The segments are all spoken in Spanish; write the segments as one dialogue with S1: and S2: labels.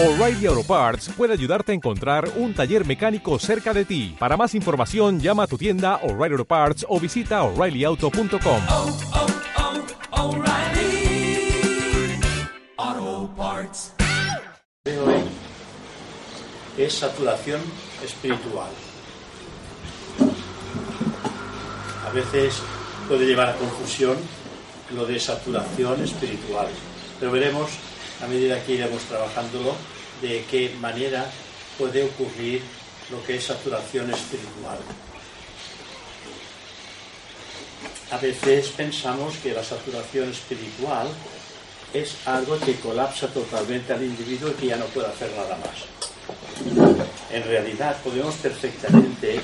S1: O'Reilly Auto Parts puede ayudarte a encontrar un taller mecánico cerca de ti. Para más información, llama a tu tienda O'Reilly Auto Parts o visita oreillyauto.com.
S2: oh, oh,
S3: hoy es saturación espiritual. A veces puede llevar a confusión lo de saturación espiritual, pero veremos a medida que iremos trabajándolo de qué manera puede ocurrir lo que es saturación espiritual. A veces pensamos que la saturación espiritual es algo que colapsa totalmente al individuo y que ya no puede hacer nada más. En realidad podemos perfectamente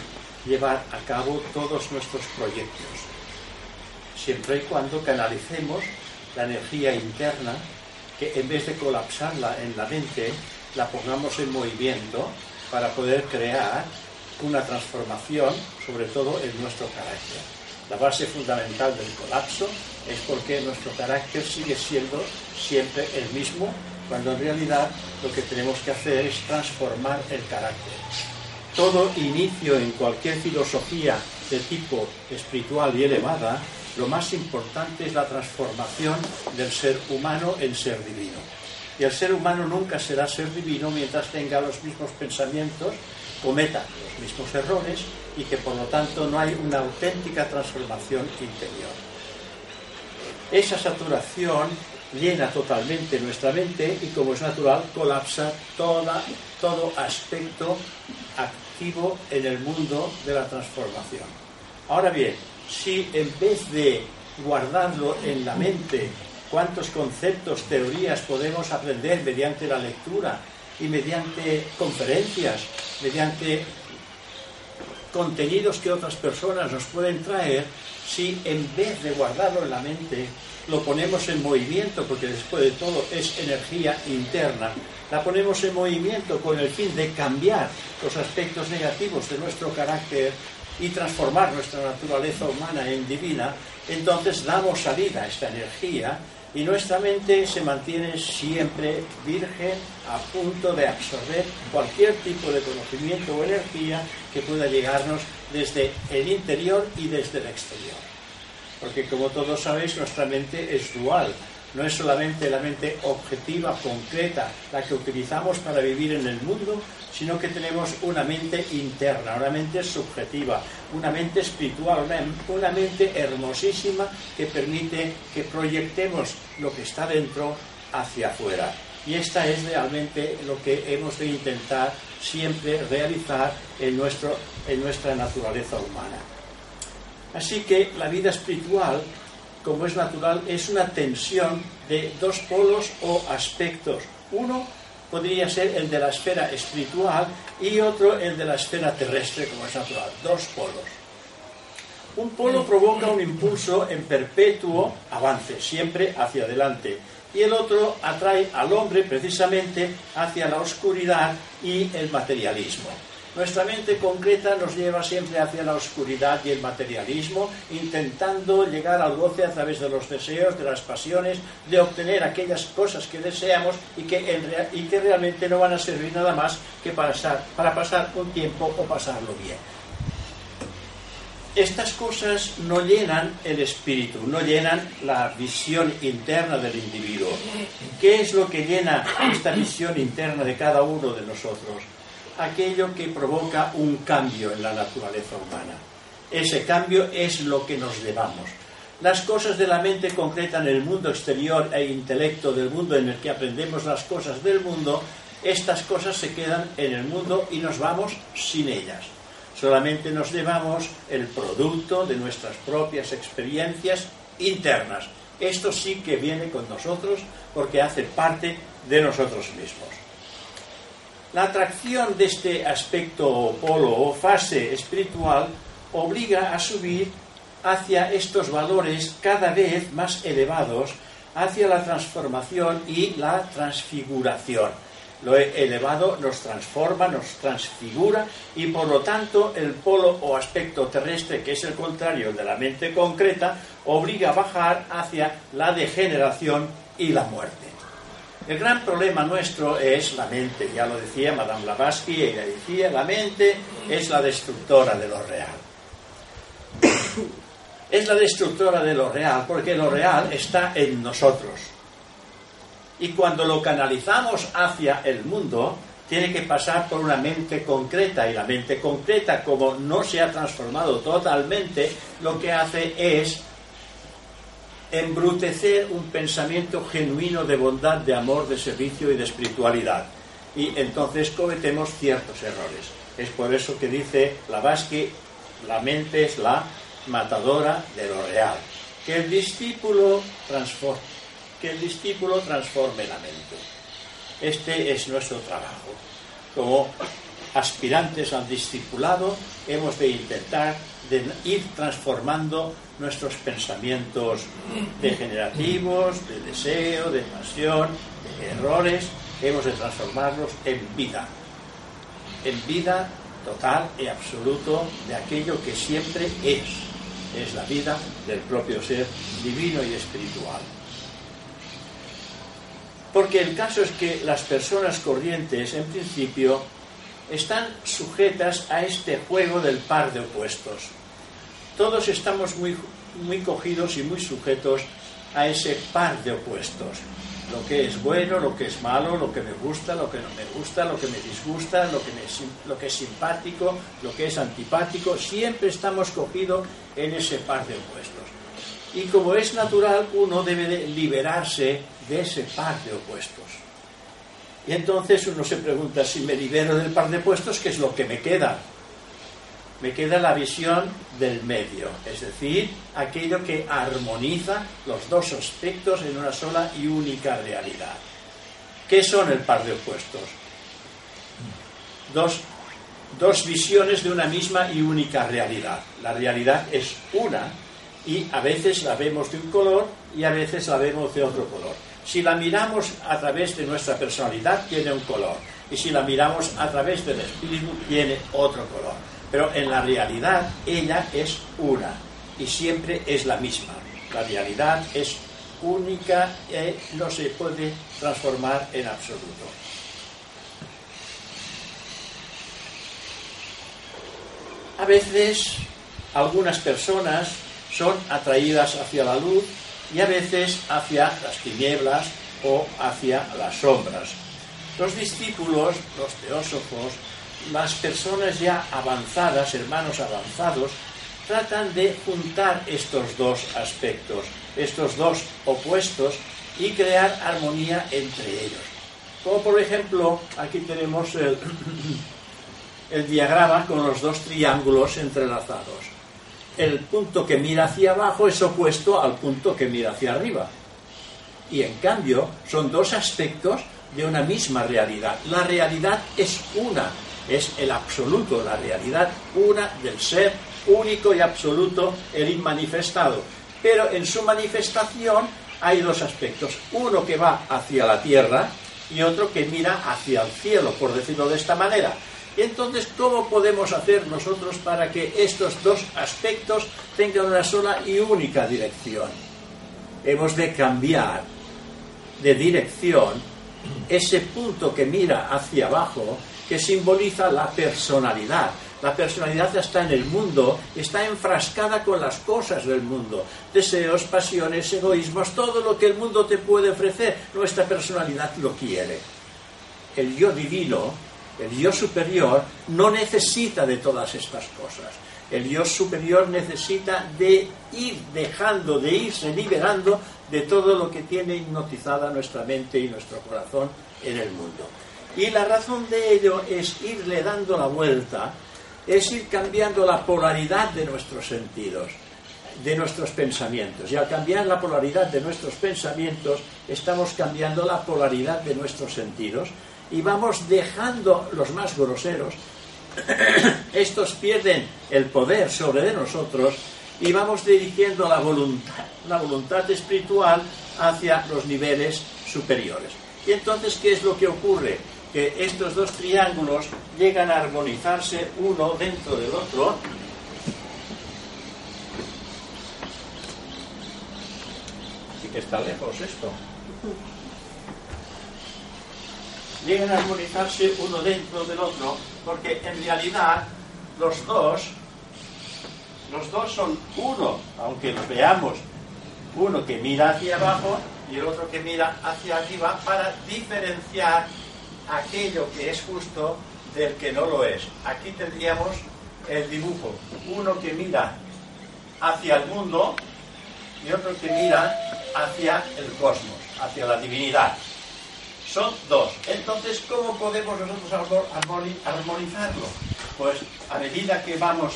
S3: llevar a cabo todos nuestros proyectos, siempre y cuando canalicemos la energía interna que en vez de colapsarla en la mente, la pongamos en movimiento para poder crear una transformación, sobre todo en nuestro carácter. La base fundamental del colapso es porque nuestro carácter sigue siendo siempre el mismo, cuando en realidad lo que tenemos que hacer es transformar el carácter. Todo inicio en cualquier filosofía de tipo espiritual y elevada, lo más importante es la transformación del ser humano en ser divino. Y el ser humano nunca será ser divino mientras tenga los mismos pensamientos, cometa los mismos errores y que por lo tanto no hay una auténtica transformación interior. Esa saturación llena totalmente nuestra mente y como es natural colapsa todo aspecto activo en el mundo de la transformación. Ahora bien, si en vez de guardarlo en la mente, cuántos conceptos, teorías podemos aprender mediante la lectura y mediante conferencias, mediante contenidos que otras personas nos pueden traer, si en vez de guardarlo en la mente, lo ponemos en movimiento, porque después de todo es energía interna, la ponemos en movimiento con el fin de cambiar los aspectos negativos de nuestro carácter y transformar nuestra naturaleza humana en divina, entonces damos salida a esta energía y nuestra mente se mantiene siempre virgen a punto de absorber cualquier tipo de conocimiento o energía que pueda llegarnos desde el interior y desde el exterior. Porque como todos sabéis, nuestra mente es dual. No es solamente la mente objetiva, concreta, la que utilizamos para vivir en el mundo, sino que tenemos una mente interna, una mente subjetiva, una mente espiritual, una, mente hermosísima que permite que proyectemos lo que está dentro hacia afuera. Y esta es realmente lo que hemos de intentar siempre realizar en, nuestro, en nuestra naturaleza humana. Así que la vida espiritual, como es natural, es una tensión de dos polos o aspectos. Uno podría ser el de la esfera espiritual y otro el de la esfera terrestre, como es natural. Dos polos. Un polo provoca un impulso en perpetuo avance, siempre hacia adelante. Y el otro atrae al hombre precisamente hacia la oscuridad y el materialismo. Nuestra mente concreta nos lleva siempre hacia la oscuridad y el materialismo, intentando llegar al goce a través de los deseos, de las pasiones, de obtener aquellas cosas que deseamos y que, en, realmente no van a servir nada más que para, pasar, para pasar un tiempo o pasarlo bien. Estas cosas no llenan el espíritu, no llenan la visión interna del individuo. ¿Qué es lo que llena esta visión interna de cada uno de nosotros? Aquello que provoca un cambio en la naturaleza humana. Ese cambio es lo que nos llevamos. Las cosas de la mente concreta en el mundo exterior e intelecto del mundo en el que aprendemos las cosas del mundo, estas cosas se quedan en el mundo y nos vamos sin ellas. Solamente nos llevamos el producto de nuestras propias experiencias internas. Esto sí que viene con nosotros porque hace parte de nosotros mismos. La atracción de este aspecto polo o fase espiritual obliga a subir hacia estos valores cada vez más elevados, hacia la transformación y la transfiguración. Lo elevado nos transforma, nos transfigura y por lo tanto el polo o aspecto terrestre, que es el contrario de la mente concreta, obliga a bajar hacia la degeneración y la muerte. El gran problema nuestro es la mente, ya lo decía Madame Blavatsky, ella decía, la mente es la destructora de lo real. Es la destructora de lo real, porque lo real está en nosotros. Y cuando lo canalizamos hacia el mundo, tiene que pasar por una mente concreta, y la mente concreta, como no se ha transformado totalmente, lo que hace es embrutecer un pensamiento genuino de bondad, de amor, de servicio y de espiritualidad. Y entonces cometemos ciertos errores. Es por eso que dice Blavatsky, la mente es la matadora de lo real. Que el discípulo transforme, que el discípulo transforme la mente. Este es nuestro trabajo. Como aspirantes al discipulado hemos de intentar de ir transformando nuestros pensamientos degenerativos, de deseo, de pasión, de errores, hemos de transformarlos en vida, en vida total y absoluto de aquello que siempre es, es la vida del propio ser divino y espiritual. Porque el caso es que las personas corrientes, en principio, están sujetas a este juego del par de opuestos. Todos estamos muy, muy cogidos y muy sujetos a ese par de opuestos. Lo que es bueno, lo que es malo, lo que me gusta, lo que no me gusta, lo que me disgusta, lo que, me, lo que es simpático, lo que es antipático, siempre estamos cogidos en ese par de opuestos. Y como es natural, uno debe de liberarse de ese par de opuestos. Y entonces uno se pregunta, si me libero del par de opuestos, ¿qué es lo que me queda? Me queda la visión del medio, es decir, aquello que armoniza los dos aspectos en una sola y única realidad. ¿Qué son el par de opuestos? Dos, dos visiones de una misma y única realidad. La realidad es una y a veces la vemos de un color y a veces la vemos de otro color. Si la miramos a través de nuestra personalidad, tiene un color. Y si la miramos a través del espíritu, tiene otro color. Pero en la realidad, ella es una y siempre es la misma. La realidad es única y no se puede transformar en absoluto. A veces, algunas personas son atraídas hacia la luz y a veces hacia las tinieblas o hacia las sombras. Los discípulos, los teósofos, las personas ya avanzadas, hermanos avanzados, tratan de juntar estos dos aspectos, estos dos opuestos y crear armonía entre ellos. Como por ejemplo, aquí tenemos el, el diagrama con los dos triángulos entrelazados el punto que mira hacia abajo es opuesto al punto que mira hacia arriba. Y en cambio son dos aspectos de una misma realidad. La realidad es una, es el absoluto, la realidad una del ser único y absoluto, el inmanifestado. Pero en su manifestación hay dos aspectos, uno que va hacia la tierra y otro que mira hacia el cielo, por decirlo de esta manera. Y entonces, ¿cómo podemos hacer nosotros para que estos dos aspectos tengan una sola y única dirección? Hemos de cambiar de dirección ese punto que mira hacia abajo, que simboliza la personalidad. La personalidad está en el mundo, está enfrascada con las cosas del mundo, deseos, pasiones, egoísmos, todo lo que el mundo te puede ofrecer, nuestra personalidad lo quiere. El yo divino el yo superior no necesita de todas estas cosas. El yo superior necesita de ir dejando, de irse liberando de todo lo que tiene hipnotizada nuestra mente y nuestro corazón en el mundo. Y la razón de ello es irle dando la vuelta, es ir cambiando la polaridad de nuestros sentidos, de nuestros pensamientos. Y al cambiar la polaridad de nuestros pensamientos, estamos cambiando la polaridad de nuestros sentidos y vamos dejando los más groseros, estos pierden el poder sobre de nosotros y vamos dirigiendo la voluntad, la voluntad espiritual hacia los niveles superiores. Y entonces, ¿qué es lo que ocurre? Que estos dos triángulos llegan a armonizarse uno dentro del otro. Sí que está lejos esto. Llegan a armonizarse uno dentro del otro, porque en realidad los dos, los dos son uno, aunque los veamos, uno que mira hacia abajo y el otro que mira hacia arriba para diferenciar aquello que es justo del que no lo es. Aquí tendríamos el dibujo, uno que mira hacia el mundo y otro que mira hacia el cosmos, hacia la divinidad. Son dos. Entonces, ¿cómo podemos nosotros armonizarlo? Pues a medida que vamos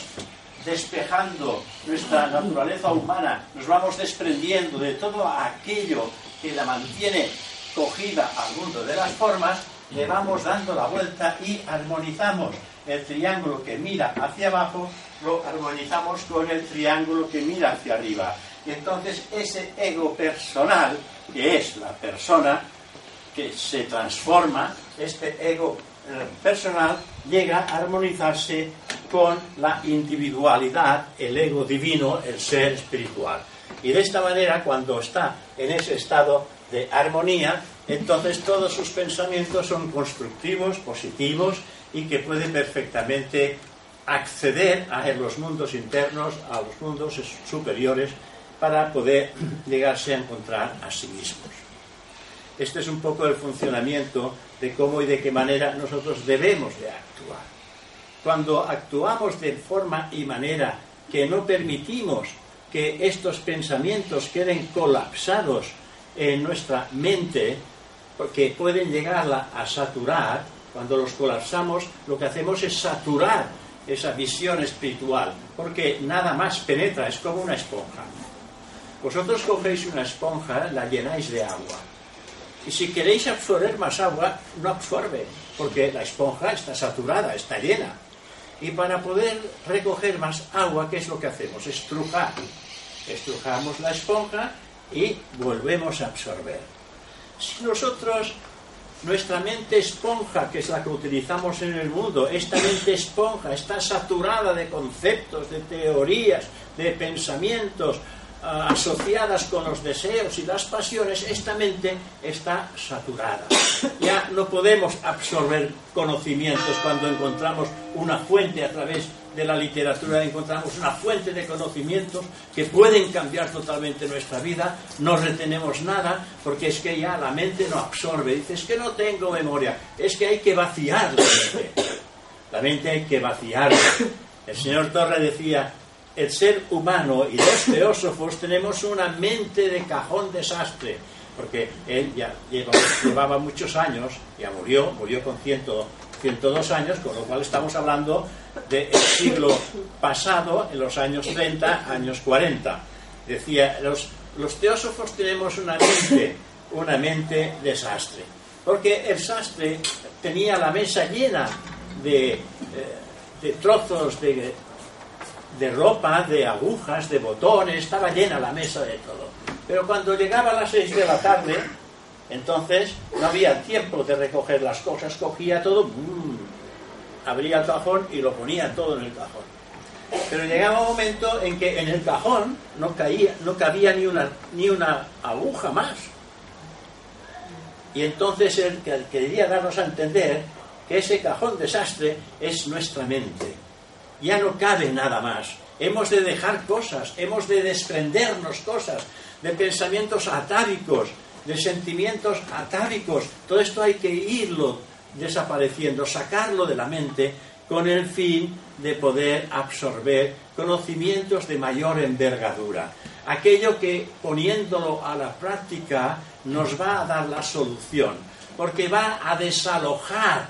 S3: despejando nuestra naturaleza humana, nos vamos desprendiendo de todo aquello que la mantiene cogida al mundo de las formas, le vamos dando la vuelta y armonizamos el triángulo que mira hacia abajo, lo armonizamos con el triángulo que mira hacia arriba. Y entonces ese ego personal, que es la persona que se transforma, este ego eh, personal llega a armonizarse con la individualidad, el ego divino, el ser espiritual. Y de esta manera, cuando está en ese estado de armonía, entonces todos sus pensamientos son constructivos, positivos y que puede perfectamente acceder a los mundos internos, a los mundos superiores, para poder llegarse a encontrar a sí mismos. Este es un poco el funcionamiento de cómo y de qué manera nosotros debemos de actuar. Cuando actuamos de forma y manera que no permitimos que estos pensamientos queden colapsados en nuestra mente, porque pueden llegarla a saturar, cuando los colapsamos, lo que hacemos es saturar esa visión espiritual, porque nada más penetra, es como una esponja. Vosotros cogéis una esponja, la llenáis de agua, y si queréis absorber más agua, no absorbe, porque la esponja está saturada, está llena. Y para poder recoger más agua, ¿qué es lo que hacemos? Estrujar. Estrujamos la esponja y volvemos a absorber. Si nosotros, nuestra mente esponja, que es la que utilizamos en el mundo, esta mente esponja está saturada de conceptos, de teorías, de pensamientos, asociadas con los deseos y las pasiones, esta mente está saturada. Ya no podemos absorber conocimientos cuando encontramos una fuente a través de la literatura, encontramos una fuente de conocimientos que pueden cambiar totalmente nuestra vida, no retenemos nada porque es que ya la mente no absorbe, dice, es que no tengo memoria, es que hay que vaciar la mente. La mente hay que vaciarla. El señor Torre decía, el ser humano y los teósofos tenemos una mente de cajón desastre, porque él ya llevaba muchos años, ya murió, murió con 102 años, con lo cual estamos hablando del siglo pasado, en los años 30, años 40. Decía, los, los teósofos tenemos una mente, una mente desastre, porque el sastre tenía la mesa llena de, eh, de trozos de de ropa, de agujas, de botones, estaba llena la mesa de todo. Pero cuando llegaba a las seis de la tarde, entonces no había tiempo de recoger las cosas, cogía todo, abría el cajón y lo ponía todo en el cajón. Pero llegaba un momento en que en el cajón no, caía, no cabía ni una, ni una aguja más. Y entonces él quería darnos a entender que ese cajón desastre es nuestra mente ya no cabe nada más. Hemos de dejar cosas, hemos de desprendernos cosas, de pensamientos atávicos, de sentimientos atávicos. Todo esto hay que irlo desapareciendo, sacarlo de la mente con el fin de poder absorber conocimientos de mayor envergadura. Aquello que poniéndolo a la práctica nos va a dar la solución, porque va a desalojar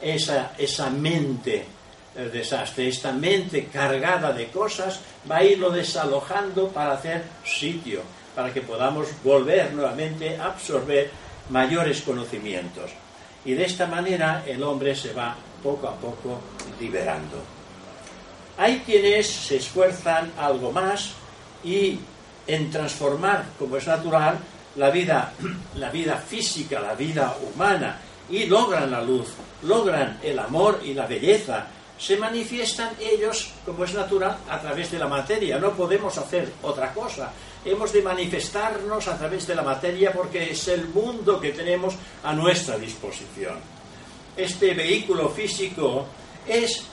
S3: esa, esa mente el desastre. Esta mente cargada de cosas va a irlo desalojando para hacer sitio, para que podamos volver nuevamente a absorber mayores conocimientos. Y de esta manera el hombre se va poco a poco liberando. Hay quienes se esfuerzan algo más y en transformar, como es natural, la vida, la vida física, la vida humana, y logran la luz, logran el amor y la belleza, se manifiestan ellos, como es natural, a través de la materia. No podemos hacer otra cosa. Hemos de manifestarnos a través de la materia porque es el mundo que tenemos a nuestra disposición. este vehículo físico es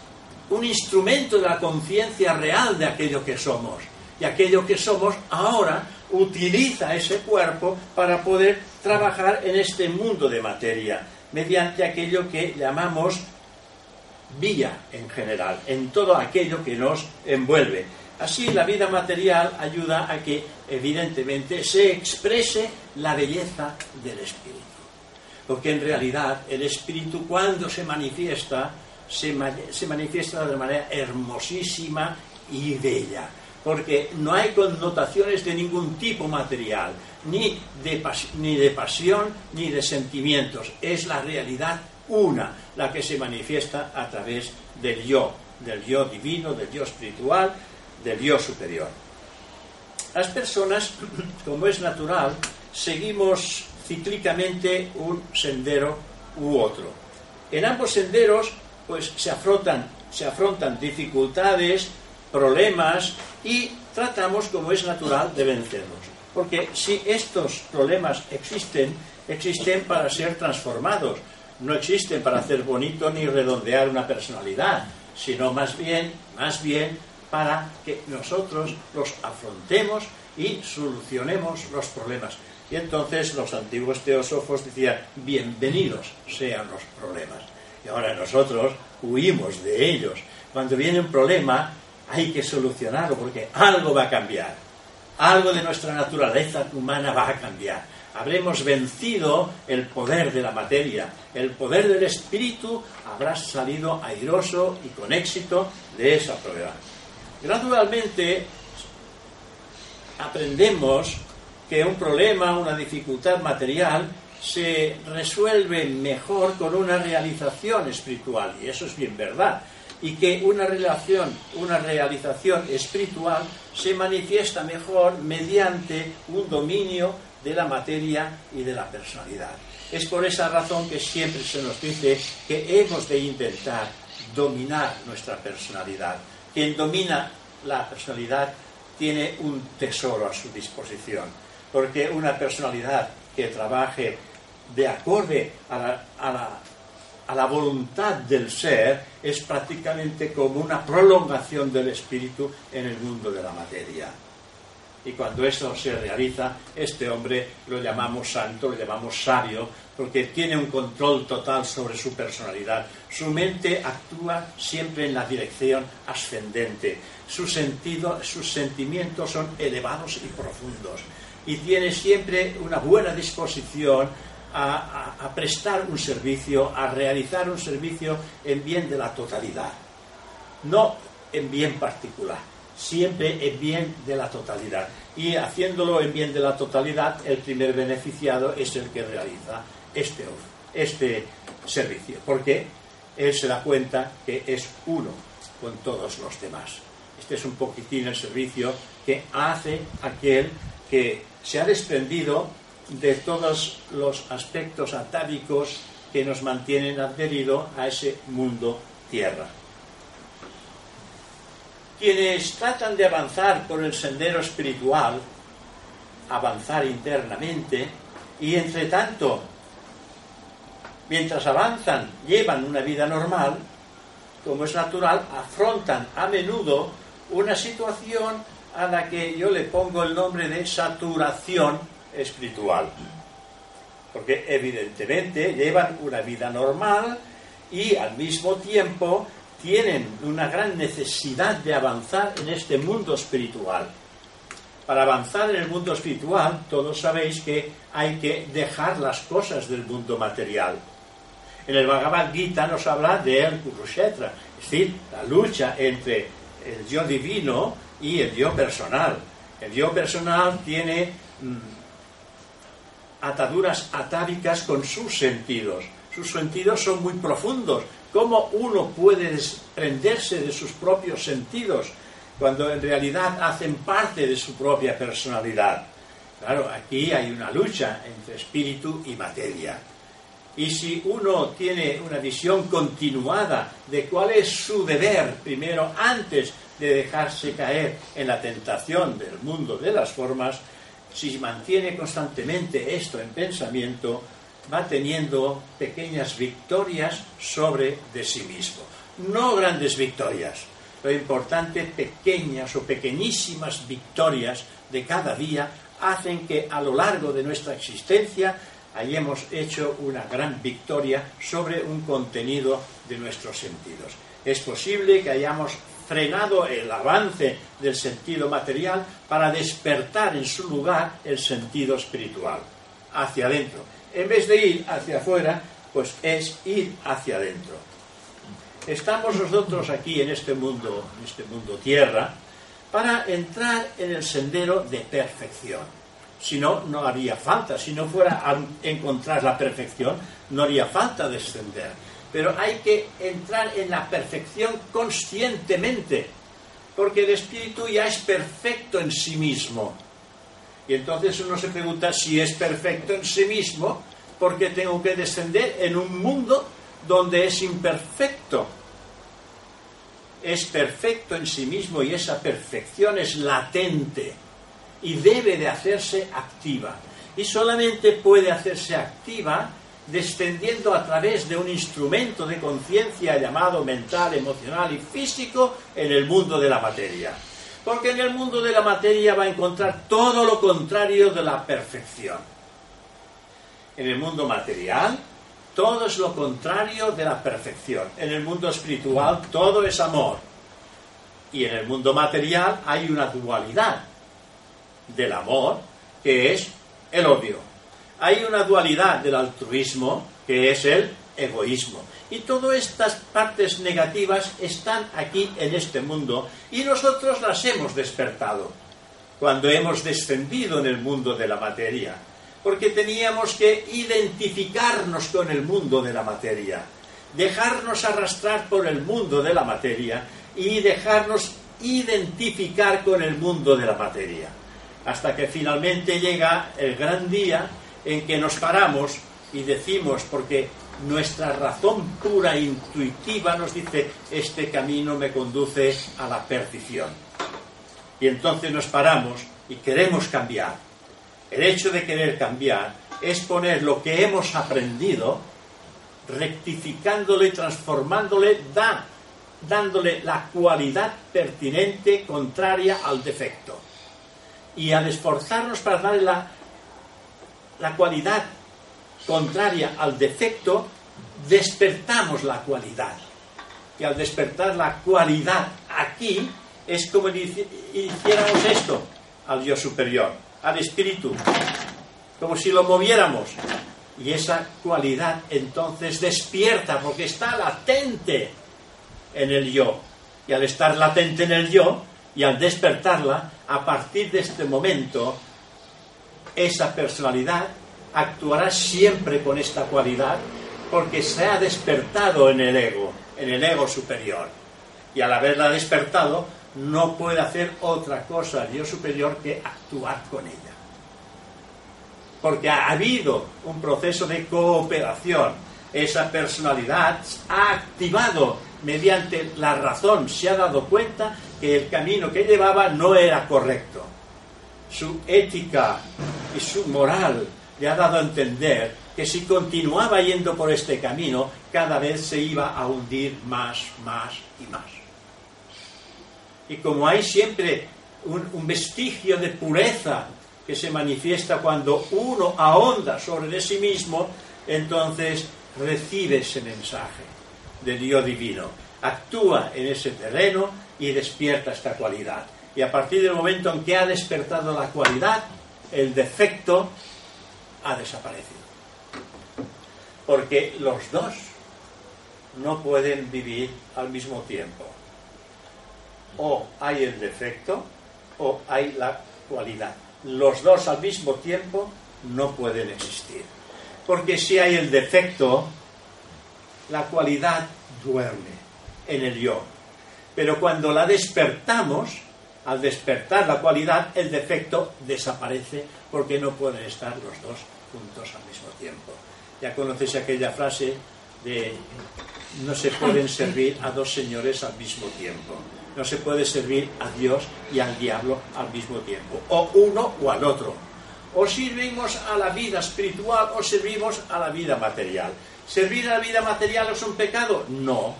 S3: un instrumento de la conciencia real de aquello que somos. Y aquello que somos ahora utiliza ese cuerpo para poder trabajar en este mundo de materia, mediante aquello que llamamos vía en general, en todo aquello que nos envuelve. Así la vida material ayuda a que evidentemente se exprese la belleza del espíritu. Porque en realidad el espíritu cuando se manifiesta, se, se manifiesta de manera hermosísima y bella. Porque no hay connotaciones de ningún tipo material, ni de, ni de pasión, ni de sentimientos. Es la realidad una la que se manifiesta a través del yo, del yo divino, del yo espiritual, del yo superior. Las personas, como es natural, seguimos cíclicamente un sendero u otro. En ambos senderos, pues se afrontan, se afrontan dificultades, problemas y tratamos, como es natural, de vencerlos. Porque si estos problemas existen, existen para ser transformados, no existen para hacer bonito ni redondear una personalidad, sino más bien, más bien para que nosotros los afrontemos y solucionemos los problemas. Y entonces los antiguos teósofos decían, bienvenidos sean los problemas. Y ahora nosotros huimos de ellos. Cuando viene un problema hay que solucionarlo porque algo va a cambiar. Algo de nuestra naturaleza humana va a cambiar habremos vencido el poder de la materia, el poder del espíritu habrá salido airoso y con éxito de esa prueba. Gradualmente aprendemos que un problema, una dificultad material, se resuelve mejor con una realización espiritual, y eso es bien verdad, y que una relación, una realización espiritual se manifiesta mejor mediante un dominio de la materia y de la personalidad. Es por esa razón que siempre se nos dice que hemos de intentar dominar nuestra personalidad. Quien domina la personalidad tiene un tesoro a su disposición, porque una personalidad que trabaje de acorde a la, a la, a la voluntad del ser es prácticamente como una prolongación del espíritu en el mundo de la materia. Y cuando eso se realiza, este hombre lo llamamos santo, lo llamamos sabio, porque tiene un control total sobre su personalidad. Su mente actúa siempre en la dirección ascendente. Su sentido, sus sentimientos son elevados y profundos. Y tiene siempre una buena disposición a prestar un servicio, a realizar un servicio en bien de la totalidad, no en bien particular siempre en bien de la totalidad. Y haciéndolo en bien de la totalidad, el primer beneficiado es el que realiza este, este servicio, porque él se da cuenta que es uno con todos los demás. Este es un poquitín el servicio que hace aquel que se ha desprendido de todos los aspectos atávicos que nos mantienen adheridos a ese mundo tierra. Quienes tratan de avanzar por el sendero espiritual, avanzar internamente, y entre tanto, mientras avanzan, llevan una vida normal, como es natural, afrontan a menudo una situación a la que yo le pongo el nombre de saturación espiritual. Porque evidentemente llevan una vida normal y al mismo tiempo tienen una gran necesidad de avanzar en este mundo espiritual. Para avanzar en el mundo espiritual, todos sabéis que hay que dejar las cosas del mundo material. En el Bhagavad Gita nos habla de el Kurushetra, es decir, la lucha entre el yo divino y el yo personal. El yo personal tiene mm, ataduras atávicas con sus sentidos. Sus sentidos son muy profundos, ¿Cómo uno puede desprenderse de sus propios sentidos cuando en realidad hacen parte de su propia personalidad? Claro, aquí hay una lucha entre espíritu y materia. Y si uno tiene una visión continuada de cuál es su deber, primero antes de dejarse caer en la tentación del mundo de las formas, si mantiene constantemente esto en pensamiento, va teniendo pequeñas victorias sobre de sí mismo. No grandes victorias, lo importante, pequeñas o pequeñísimas victorias de cada día hacen que a lo largo de nuestra existencia hayamos hecho una gran victoria sobre un contenido de nuestros sentidos. Es posible que hayamos frenado el avance del sentido material para despertar en su lugar el sentido espiritual, hacia adentro. En vez de ir hacia afuera, pues es ir hacia adentro. Estamos nosotros aquí en este mundo, en este mundo tierra, para entrar en el sendero de perfección. Si no, no haría falta. Si no fuera a encontrar la perfección, no haría falta descender. Pero hay que entrar en la perfección conscientemente, porque el espíritu ya es perfecto en sí mismo. Y entonces uno se pregunta si es perfecto en sí mismo, ¿por qué tengo que descender en un mundo donde es imperfecto? Es perfecto en sí mismo y esa perfección es latente y debe de hacerse activa. Y solamente puede hacerse activa descendiendo a través de un instrumento de conciencia llamado mental, emocional y físico en el mundo de la materia. Porque en el mundo de la materia va a encontrar todo lo contrario de la perfección. En el mundo material, todo es lo contrario de la perfección. En el mundo espiritual, todo es amor. Y en el mundo material hay una dualidad del amor, que es el odio. Hay una dualidad del altruismo, que es el egoísmo. Y todas estas partes negativas están aquí en este mundo y nosotros las hemos despertado cuando hemos descendido en el mundo de la materia, porque teníamos que identificarnos con el mundo de la materia, dejarnos arrastrar por el mundo de la materia y dejarnos identificar con el mundo de la materia hasta que finalmente llega el gran día en que nos paramos y decimos, porque nuestra razón pura e intuitiva nos dice, este camino me conduce a la perdición. Y entonces nos paramos y queremos cambiar. El hecho de querer cambiar es poner lo que hemos aprendido, rectificándole transformándole, da, dándole la cualidad pertinente contraria al defecto y al esforzarnos para darle la, la cualidad contraria al defecto, despertamos la cualidad. Y al despertar la cualidad aquí, es como hiciéramos esto al Dios superior, al espíritu, como si lo moviéramos. Y esa cualidad entonces despierta porque está latente en el yo. Y al estar latente en el yo, y al despertarla, a partir de este momento, esa personalidad actuará siempre con esta cualidad porque se ha despertado en el ego, en el ego superior. Y al haberla despertado, no puede hacer otra cosa el Dios superior que actuar con ella. Porque ha habido un proceso de cooperación. Esa personalidad ha activado mediante la razón, se ha dado cuenta que el camino que llevaba no era correcto. Su ética y su moral le ha dado a entender que si continuaba yendo por este camino, cada vez se iba a hundir más, más y más. Y como hay siempre un, vestigio de pureza que se manifiesta cuando uno ahonda sobre de sí mismo, entonces recibe ese mensaje del Dios divino. Actúa en ese terreno y despierta esta cualidad. Y a partir del momento en que ha despertado la cualidad, el defecto ha desaparecido. Porque los dos no pueden vivir al mismo tiempo. O hay el defecto o hay la cualidad. Los dos al mismo tiempo no pueden existir. Porque si hay el defecto, la cualidad duerme en el yo. Pero cuando la despertamos, al despertar la cualidad, el defecto desaparece porque no pueden estar los dos juntos al mismo tiempo. Ya conoces aquella frase de no se pueden servir a dos señores al mismo tiempo. No se puede servir a Dios y al diablo al mismo tiempo. O uno o al otro. O servimos a la vida espiritual o servimos a la vida material. ¿Servir a la vida material es un pecado? No,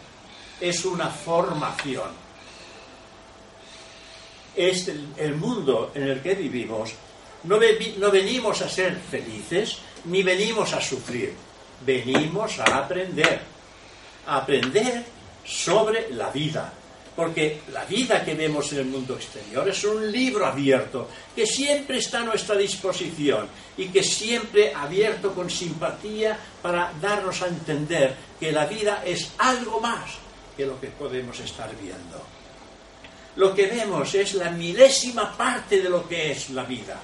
S3: es una formación. Es el, el mundo en el que vivimos. No, ve- no venimos a ser felices ni venimos a sufrir. Venimos a aprender. A aprender sobre la vida. Porque la vida que vemos en el mundo exterior es un libro abierto que siempre está a nuestra disposición y que siempre abierto con simpatía para darnos a entender que la vida es algo más que lo que podemos estar viendo. Lo que vemos es la milésima parte de lo que es la vida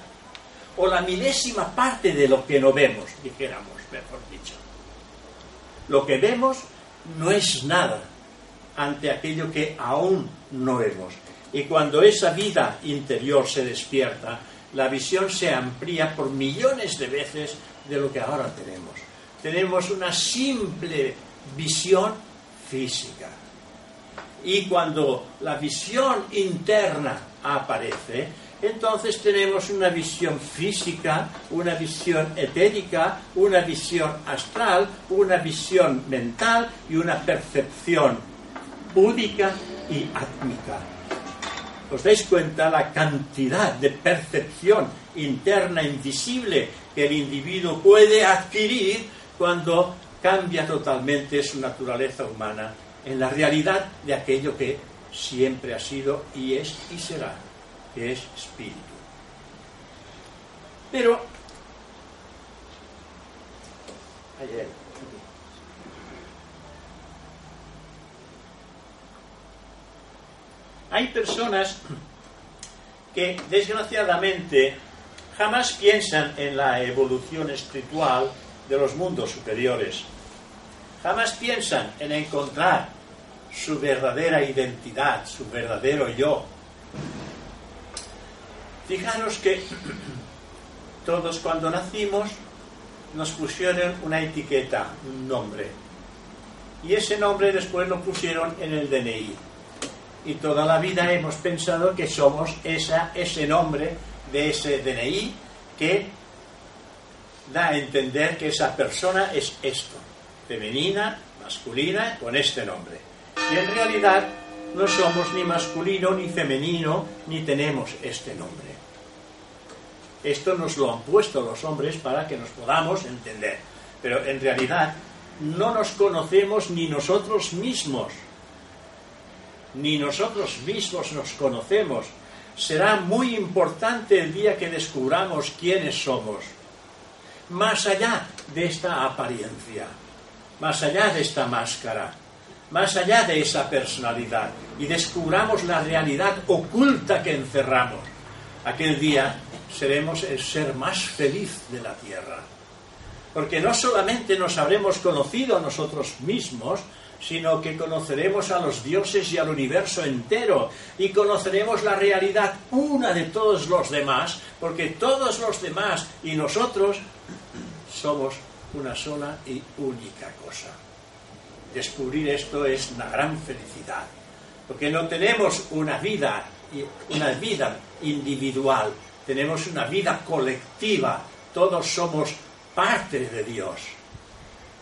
S3: o la milésima parte de lo que no vemos, dijéramos, mejor dicho. Lo que vemos no es nada ante aquello que aún no vemos. Y cuando esa vida interior se despierta, la visión se amplía por millones de veces de lo que ahora tenemos. Tenemos una simple visión física. Y cuando la visión interna aparece, entonces tenemos una visión física, una visión etérica, una visión astral, una visión mental y una percepción búdica y átmica. ¿Os dais cuenta la cantidad de percepción interna invisible que el individuo puede adquirir cuando cambia totalmente su naturaleza humana en la realidad de aquello que siempre ha sido y es y será, es espíritu? Pero Hay personas que desgraciadamente jamás piensan en la evolución espiritual de los mundos superiores. Jamás piensan en encontrar su verdadera identidad, su verdadero yo. Fijaros que todos cuando nacimos nos pusieron una etiqueta, un nombre. Y ese nombre después lo pusieron en el DNI y toda la vida hemos pensado que somos esa, ese nombre de ese DNI que da a entender que esa persona es esto, femenina, masculina, con este nombre. Y en realidad no somos ni masculino ni femenino, ni tenemos este nombre. Esto nos lo han puesto los hombres para que nos podamos entender. Pero en realidad no nos conocemos ni nosotros mismos ni nosotros mismos nos conocemos. Será muy importante el día que descubramos quiénes somos, más allá de esta apariencia, más allá de esta máscara, más allá de esa personalidad, y descubramos la realidad oculta que encerramos. Aquel día seremos el ser más feliz de la tierra. Porque no solamente nos habremos conocido a nosotros mismos, sino que conoceremos a los dioses y al universo entero y conoceremos la realidad una de todos los demás, porque todos los demás y nosotros somos una sola y única cosa. Descubrir esto es una gran felicidad, porque no tenemos una vida, una vida individual, tenemos una vida colectiva, todos somos parte de Dios.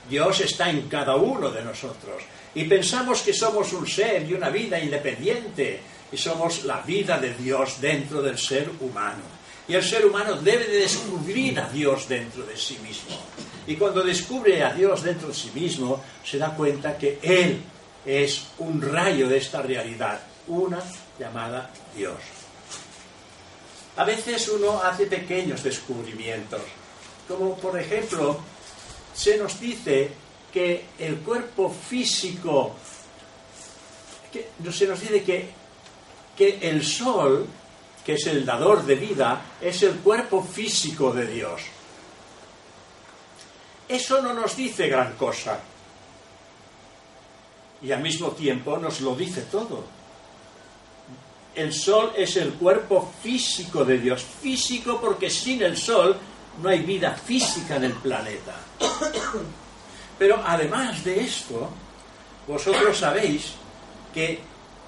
S3: Dios está en cada uno de nosotros. Y pensamos que somos un ser y una vida independiente. Y somos la vida de Dios dentro del ser humano. Y el ser humano debe de descubrir a Dios dentro de sí mismo. Y cuando descubre a Dios dentro de sí mismo, se da cuenta que Él es un rayo de esta realidad, una llamada Dios. A veces uno hace pequeños descubrimientos, como por ejemplo se nos dice que el cuerpo físico, se nos dice que, que el sol, que es el dador de vida, es el cuerpo físico de Dios. Eso no nos dice gran cosa. Y al mismo tiempo nos lo dice todo. El sol es el cuerpo físico de Dios. Físico porque sin el sol no hay vida física en el planeta. Pero además de esto, vosotros sabéis que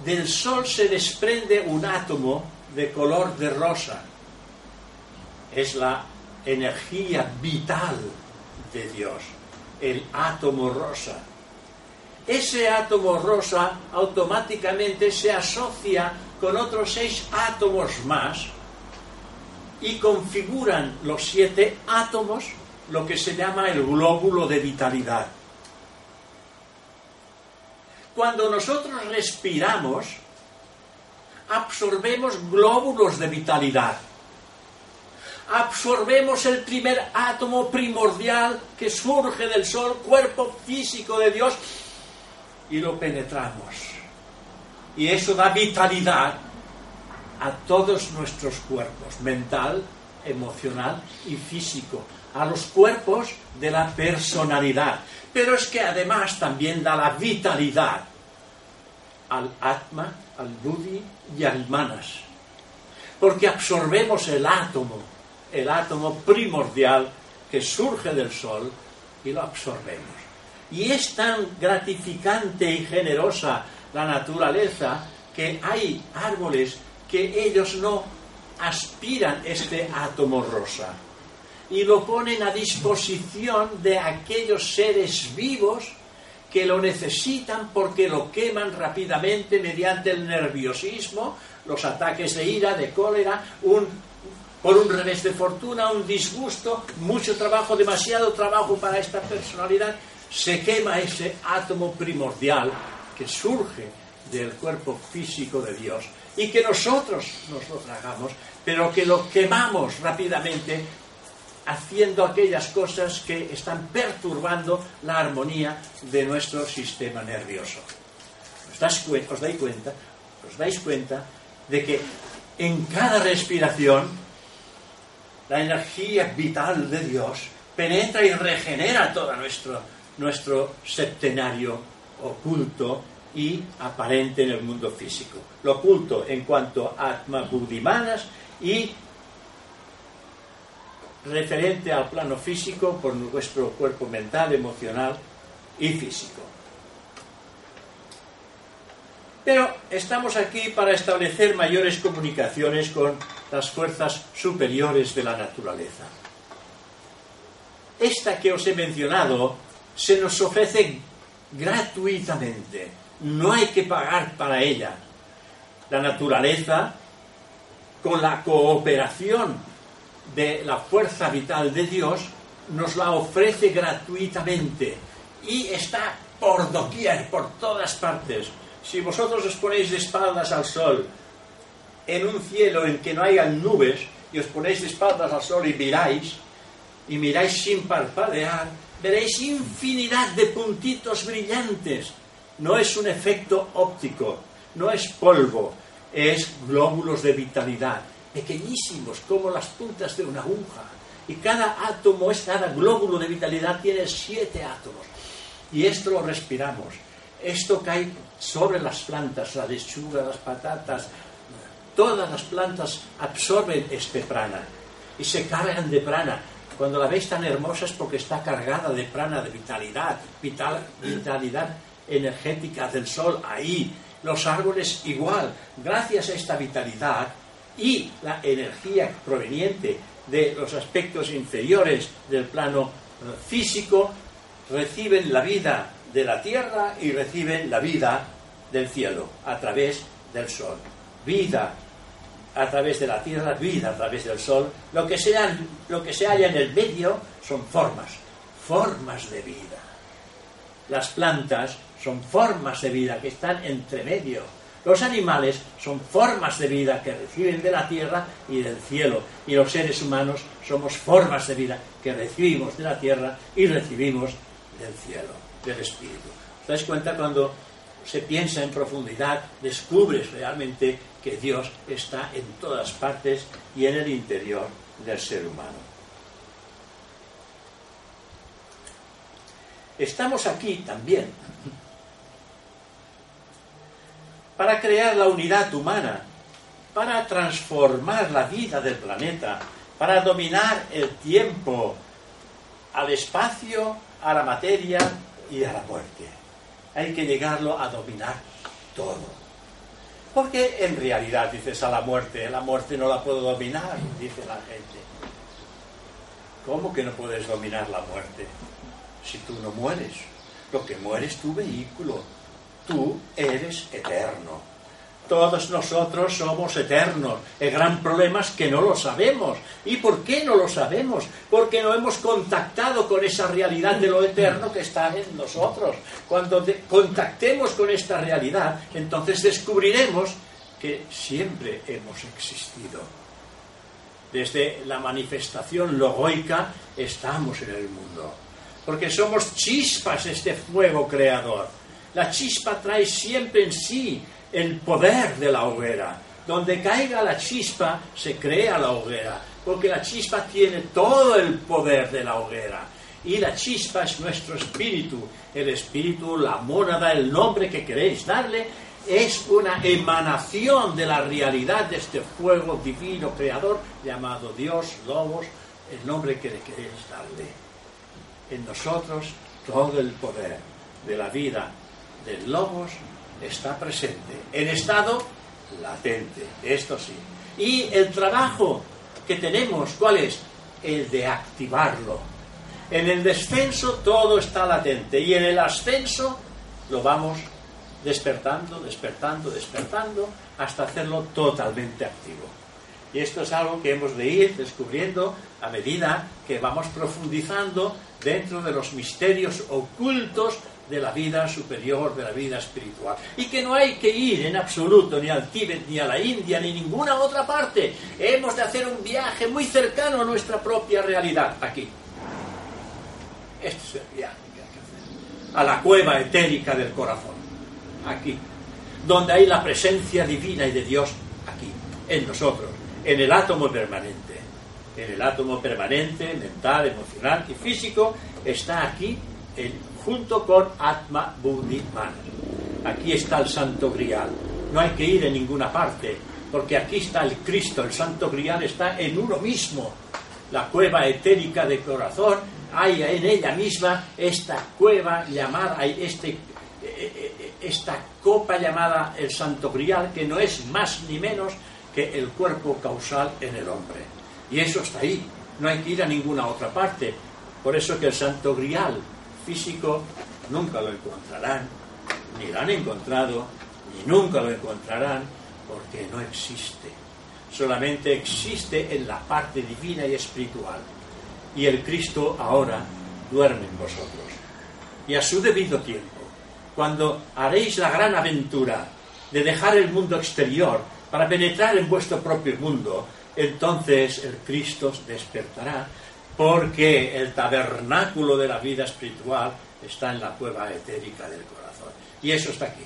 S3: del Sol se desprende un átomo de color de rosa. Es la energía vital de Dios, el átomo rosa. Ese átomo rosa automáticamente se asocia con otros seis átomos más y configuran los siete átomos lo que se llama el glóbulo de vitalidad. Cuando nosotros respiramos, absorbemos glóbulos de vitalidad. Absorbemos el primer átomo primordial que surge del Sol, cuerpo físico de Dios, y lo penetramos. Y eso da vitalidad a todos nuestros cuerpos, mental, emocional y físico, a los cuerpos de la personalidad. Pero es que además también da la vitalidad al Atma, al Buddhi y al Manas. Porque absorbemos el átomo, el átomo primordial que surge del Sol y lo absorbemos. Y es tan gratificante y generosa la naturaleza que hay árboles que ellos no aspiran este átomo rosa. Y lo ponen a disposición de aquellos seres vivos que lo necesitan porque lo queman rápidamente mediante el nerviosismo, los ataques de ira, de cólera, un, por un revés de fortuna, un disgusto, mucho trabajo, demasiado trabajo para esta personalidad, se quema ese átomo primordial que surge del cuerpo físico de Dios y que nosotros nos lo tragamos, pero que lo quemamos rápidamente haciendo aquellas cosas que están perturbando la armonía de nuestro sistema nervioso. ¿Os dais, cuenta? ¿Os dais cuenta de que en cada respiración la energía vital de Dios penetra y regenera todo nuestro, nuestro septenario oculto y aparente en el mundo físico. Lo oculto en cuanto a Atma Buddhimanas y referente al plano físico por nuestro cuerpo mental, emocional y físico. Pero estamos aquí para establecer mayores comunicaciones con las fuerzas superiores de la naturaleza. Esta que os he mencionado se nos ofrece gratuitamente, no hay que pagar para ella. La naturaleza, con la cooperación de la fuerza vital de Dios nos la ofrece gratuitamente y está por doquier, por todas partes. Si vosotros os ponéis de espaldas al sol en un cielo en que no hayan nubes y os ponéis de espaldas al sol y miráis, y miráis sin parpadear, veréis infinidad de puntitos brillantes. No es un efecto óptico, no es polvo, es glóbulos de vitalidad pequeñísimos como las puntas de una aguja. Y cada átomo, cada glóbulo de vitalidad tiene siete átomos. Y esto lo respiramos. Esto cae sobre las plantas, la lechuga, las patatas. Todas las plantas absorben este prana y se cargan de prana. Cuando la veis tan hermosa es porque está cargada de prana, de vitalidad, vital, vitalidad energética del sol ahí. Los árboles igual. Gracias a esta vitalidad y la energía proveniente de los aspectos inferiores del plano físico reciben la vida de la tierra y reciben la vida del cielo a través del sol. Vida a través de la tierra, vida a través del sol. Lo que, lo que se halla en el medio son formas, formas de vida. Las plantas son formas de vida que están entre medio los animales son formas de vida que reciben de la tierra y del cielo. Y los seres humanos somos formas de vida que recibimos de la tierra y recibimos del cielo, del espíritu. ¿Os dais cuenta cuando se piensa en profundidad, descubres realmente que Dios está en todas partes y en el interior del ser humano? Estamos aquí también para crear la unidad humana, para transformar la vida del planeta, para dominar el tiempo, al espacio, a la materia y a la muerte. Hay que llegarlo a dominar todo. Porque en realidad dices a la muerte, la muerte no la puedo dominar, dice la gente. ¿Cómo que no puedes dominar la muerte? Si tú no mueres, lo que muere es tu vehículo. Tú eres eterno. Todos nosotros somos eternos. El gran problema es que no lo sabemos. ¿Y por qué no lo sabemos? Porque no hemos contactado con esa realidad de lo eterno que está en nosotros. Cuando contactemos con esta realidad, entonces descubriremos que siempre hemos existido. Desde la manifestación logoica estamos en el mundo. Porque somos chispas este fuego creador. La chispa trae siempre en sí el poder de la hoguera. Donde caiga la chispa, se crea la hoguera. Porque la chispa tiene todo el poder de la hoguera. Y la chispa es nuestro espíritu. El espíritu, la mónada, el nombre que queréis darle, es una emanación de la realidad de este fuego divino creador llamado Dios, Lobos, el nombre que le queréis darle. En nosotros todo el poder de la vida del Lobos está presente, en estado latente, esto sí. Y el trabajo que tenemos, ¿cuál es? El de activarlo. En el descenso todo está latente y en el ascenso lo vamos despertando, despertando, despertando, hasta hacerlo totalmente activo. Y esto es algo que hemos de ir descubriendo a medida que vamos profundizando dentro de los misterios ocultos de la vida superior, de la vida espiritual. Y que no hay que ir en absoluto ni al Tíbet, ni a la India, ni ninguna otra parte. Hemos de hacer un viaje muy cercano a nuestra propia realidad, aquí. Este es el viaje que hay que hacer. A la cueva etérica del corazón, aquí. Donde hay la presencia divina y de Dios, aquí, en nosotros, en el átomo permanente. En el átomo permanente, mental, emocional y físico, está aquí el- junto con Atma Buddhi. Aquí está el Santo Grial. No hay que ir en ninguna parte, porque aquí está el Cristo, el Santo Grial está en uno mismo. La cueva etérica de corazón, hay en ella misma esta cueva llamada, este, eh, eh, esta copa llamada el Santo Grial, que no es más ni menos que el cuerpo causal en el hombre. Y eso está ahí, no hay que ir a ninguna otra parte. Por eso que el Santo Grial físico nunca lo encontrarán, ni lo han encontrado, ni nunca lo encontrarán, porque no existe. Solamente existe en la parte divina y espiritual. Y el Cristo ahora duerme en vosotros. Y a su debido tiempo, cuando haréis la gran aventura de dejar el mundo exterior para penetrar en vuestro propio mundo, entonces el Cristo despertará, porque el tabernáculo de la vida espiritual está en la cueva etérica del corazón. Y eso está aquí.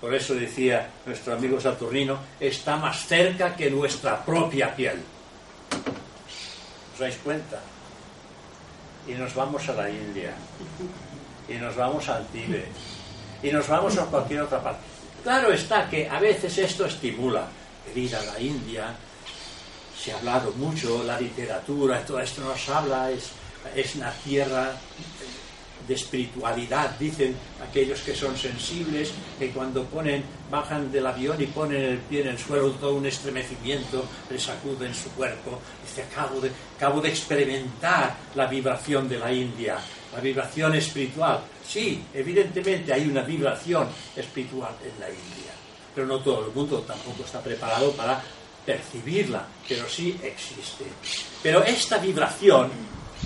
S3: Por eso decía nuestro amigo Saturnino, está más cerca que nuestra propia piel. ¿Os dais cuenta? Y nos vamos a la India, y nos vamos al Tíbet, y nos vamos a cualquier otra parte. Claro está que a veces esto estimula ir a la India. Se ha hablado mucho, la literatura, todo esto nos habla, es, es una tierra de espiritualidad, dicen aquellos que son sensibles, que cuando ponen, bajan del avión y ponen el pie en el suelo, todo un estremecimiento les sacude en su cuerpo. Dice, acabo de, acabo de experimentar la vibración de la India, la vibración espiritual. Sí, evidentemente hay una vibración espiritual en la India, pero no todo el mundo tampoco está preparado para percibirla, pero sí existe. Pero esta vibración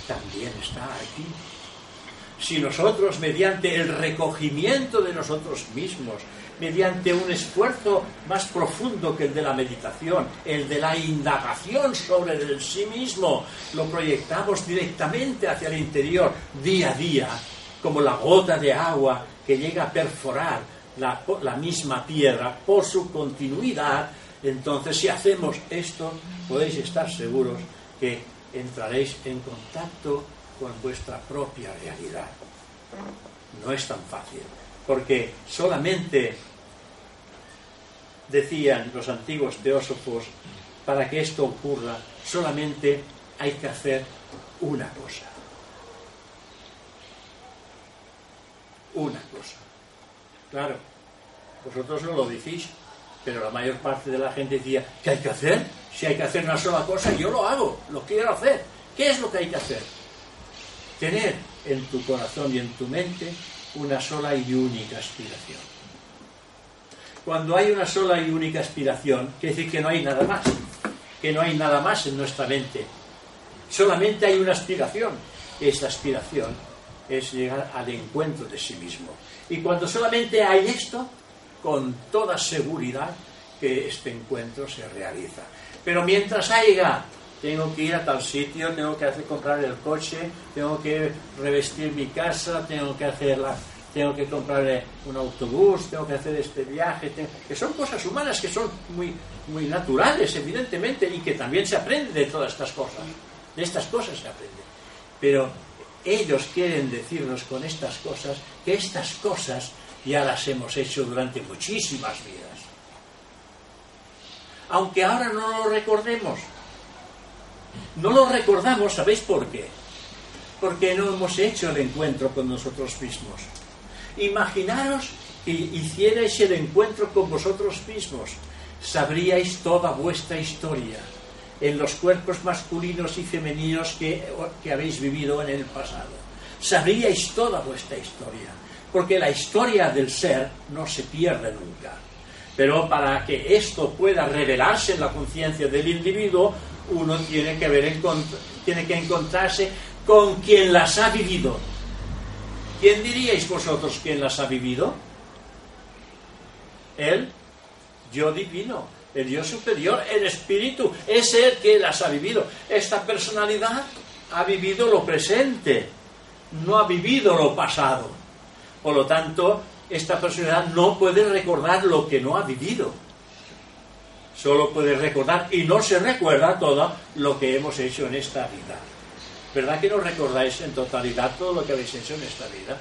S3: también está aquí si nosotros, mediante el recogimiento de nosotros mismos, mediante un esfuerzo más profundo que el de la meditación, el de la indagación sobre el sí mismo, lo proyectamos directamente hacia el interior día a día, como la gota de agua que llega a perforar la, la misma piedra por su continuidad, entonces si hacemos esto, podéis estar seguros que entraréis en contacto con vuestra propia realidad. No es tan fácil, porque solamente decían los antiguos teósofos, para que esto ocurra, solamente hay que hacer una cosa. Una cosa. Claro, vosotros no lo decís, pero la mayor parte de la gente decía, ¿qué hay que hacer? Si hay que hacer una sola cosa, yo lo hago, lo quiero hacer. ¿Qué es lo que hay que hacer? Tener en tu corazón y en tu mente una sola y única aspiración. Cuando hay una sola y única aspiración, quiere decir que no hay nada más, que no hay nada más en nuestra mente. Solamente hay una aspiración. Esa aspiración es llegar al encuentro de sí mismo. Y cuando solamente hay esto, con toda seguridad que este encuentro se realiza. Pero mientras haya, tengo que ir a tal sitio, tengo que hacer comprar el coche, tengo que revestir mi casa, tengo que hacerla, tengo que comprar un autobús, tengo que hacer este viaje, que son cosas humanas que son muy, muy naturales, evidentemente, y que también se aprende de todas estas cosas. De estas cosas se aprende. Pero ellos quieren decirnos con estas cosas que estas cosas ya las hemos hecho durante muchísimas vidas. Aunque ahora no lo recordemos. No lo recordamos, ¿sabéis por qué? Porque no hemos hecho el encuentro con nosotros mismos. Imaginaros que hicierais el encuentro con vosotros mismos. Sabríais toda vuestra historia en los cuerpos masculinos y femeninos que, que habéis vivido en el pasado. Sabríais toda vuestra historia, porque la historia del ser no se pierde nunca. Pero para que esto pueda revelarse en la conciencia del individuo, uno tiene que, ver tiene que encontrarse con quien las ha vivido. ¿Quién diríais vosotros quién las ha vivido? El yo divino, el yo superior, el espíritu, es el que las ha vivido. Esta personalidad ha vivido lo presente, no ha vivido lo pasado. Por lo tanto, esta personalidad no puede recordar lo que no ha vivido. Solo puede recordar y no se recuerda todo lo que hemos hecho en esta vida. ¿Verdad que no recordáis en totalidad todo lo que habéis hecho en esta vida?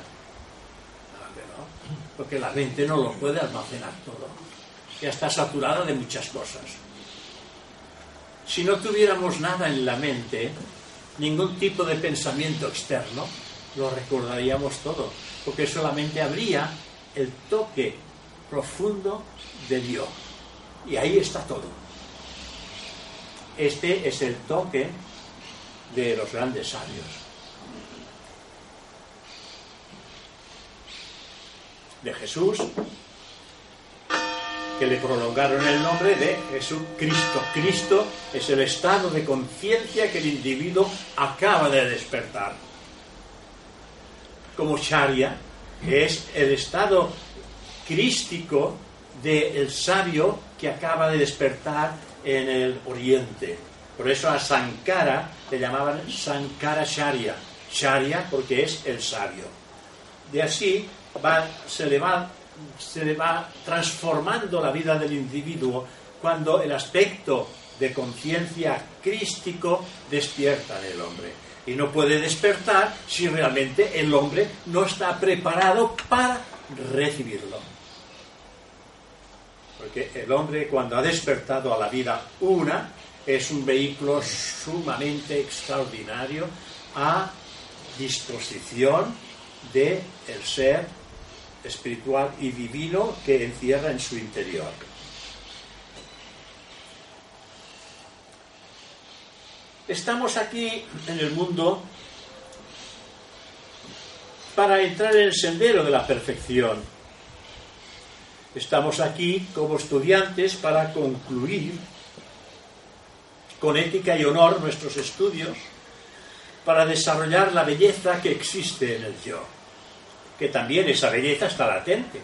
S3: Porque la mente no lo puede almacenar todo. Ya está saturada de muchas cosas. Si no tuviéramos nada en la mente, ningún tipo de pensamiento externo, lo recordaríamos todo. Porque solamente habría el toque profundo de Dios. Y ahí está todo. Este es el toque de los grandes sabios. De Jesús, que le prolongaron el nombre de Jesucristo. Cristo es el estado de conciencia que el individuo acaba de despertar. Como Sharia, es el estado crístico del sabio que acaba de despertar en el oriente. Por eso a Sankara le llamaban Sankara Sharia. Sharia porque es el sabio. De así va, se, le va, se le va transformando la vida del individuo cuando el aspecto de conciencia crístico despierta en el hombre y no puede despertar si realmente el hombre no está preparado para recibirlo. Porque el hombre cuando ha despertado a la vida una es un vehículo sumamente extraordinario a disposición del el ser espiritual y divino que encierra en su interior. Estamos aquí en el mundo para entrar en el sendero de la perfección. Estamos aquí como estudiantes para concluir con ética y honor nuestros estudios, para desarrollar la belleza que existe en el yo, que también esa belleza está latente,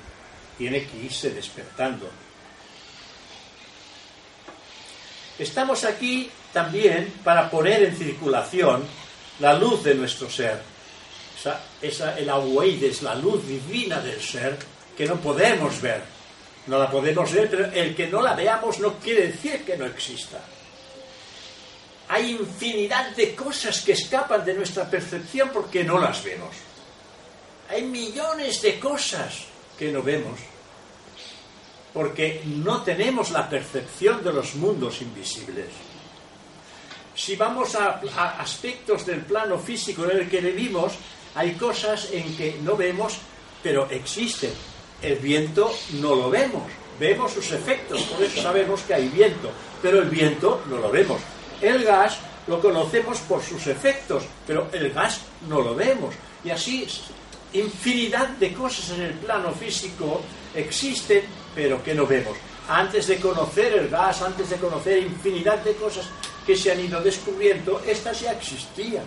S3: tiene que irse despertando. Estamos aquí también para poner en circulación la luz de nuestro ser. Esa, esa, el es la luz divina del ser que no podemos ver. No la podemos ver, pero el que no la veamos no quiere decir que no exista. Hay infinidad de cosas que escapan de nuestra percepción porque no las vemos. Hay millones de cosas que no vemos porque no tenemos la percepción de los mundos invisibles. Si vamos a, aspectos del plano físico en el que vivimos, hay cosas en que no vemos, pero existen. El viento no lo vemos, vemos sus efectos, por eso sabemos que hay viento, pero el viento no lo vemos. El gas lo conocemos por sus efectos, pero el gas no lo vemos. Y así infinidad de cosas en el plano físico existen, pero que no vemos. Antes de conocer el gas, antes de conocer infinidad de cosas que se han ido descubriendo, estas ya existían.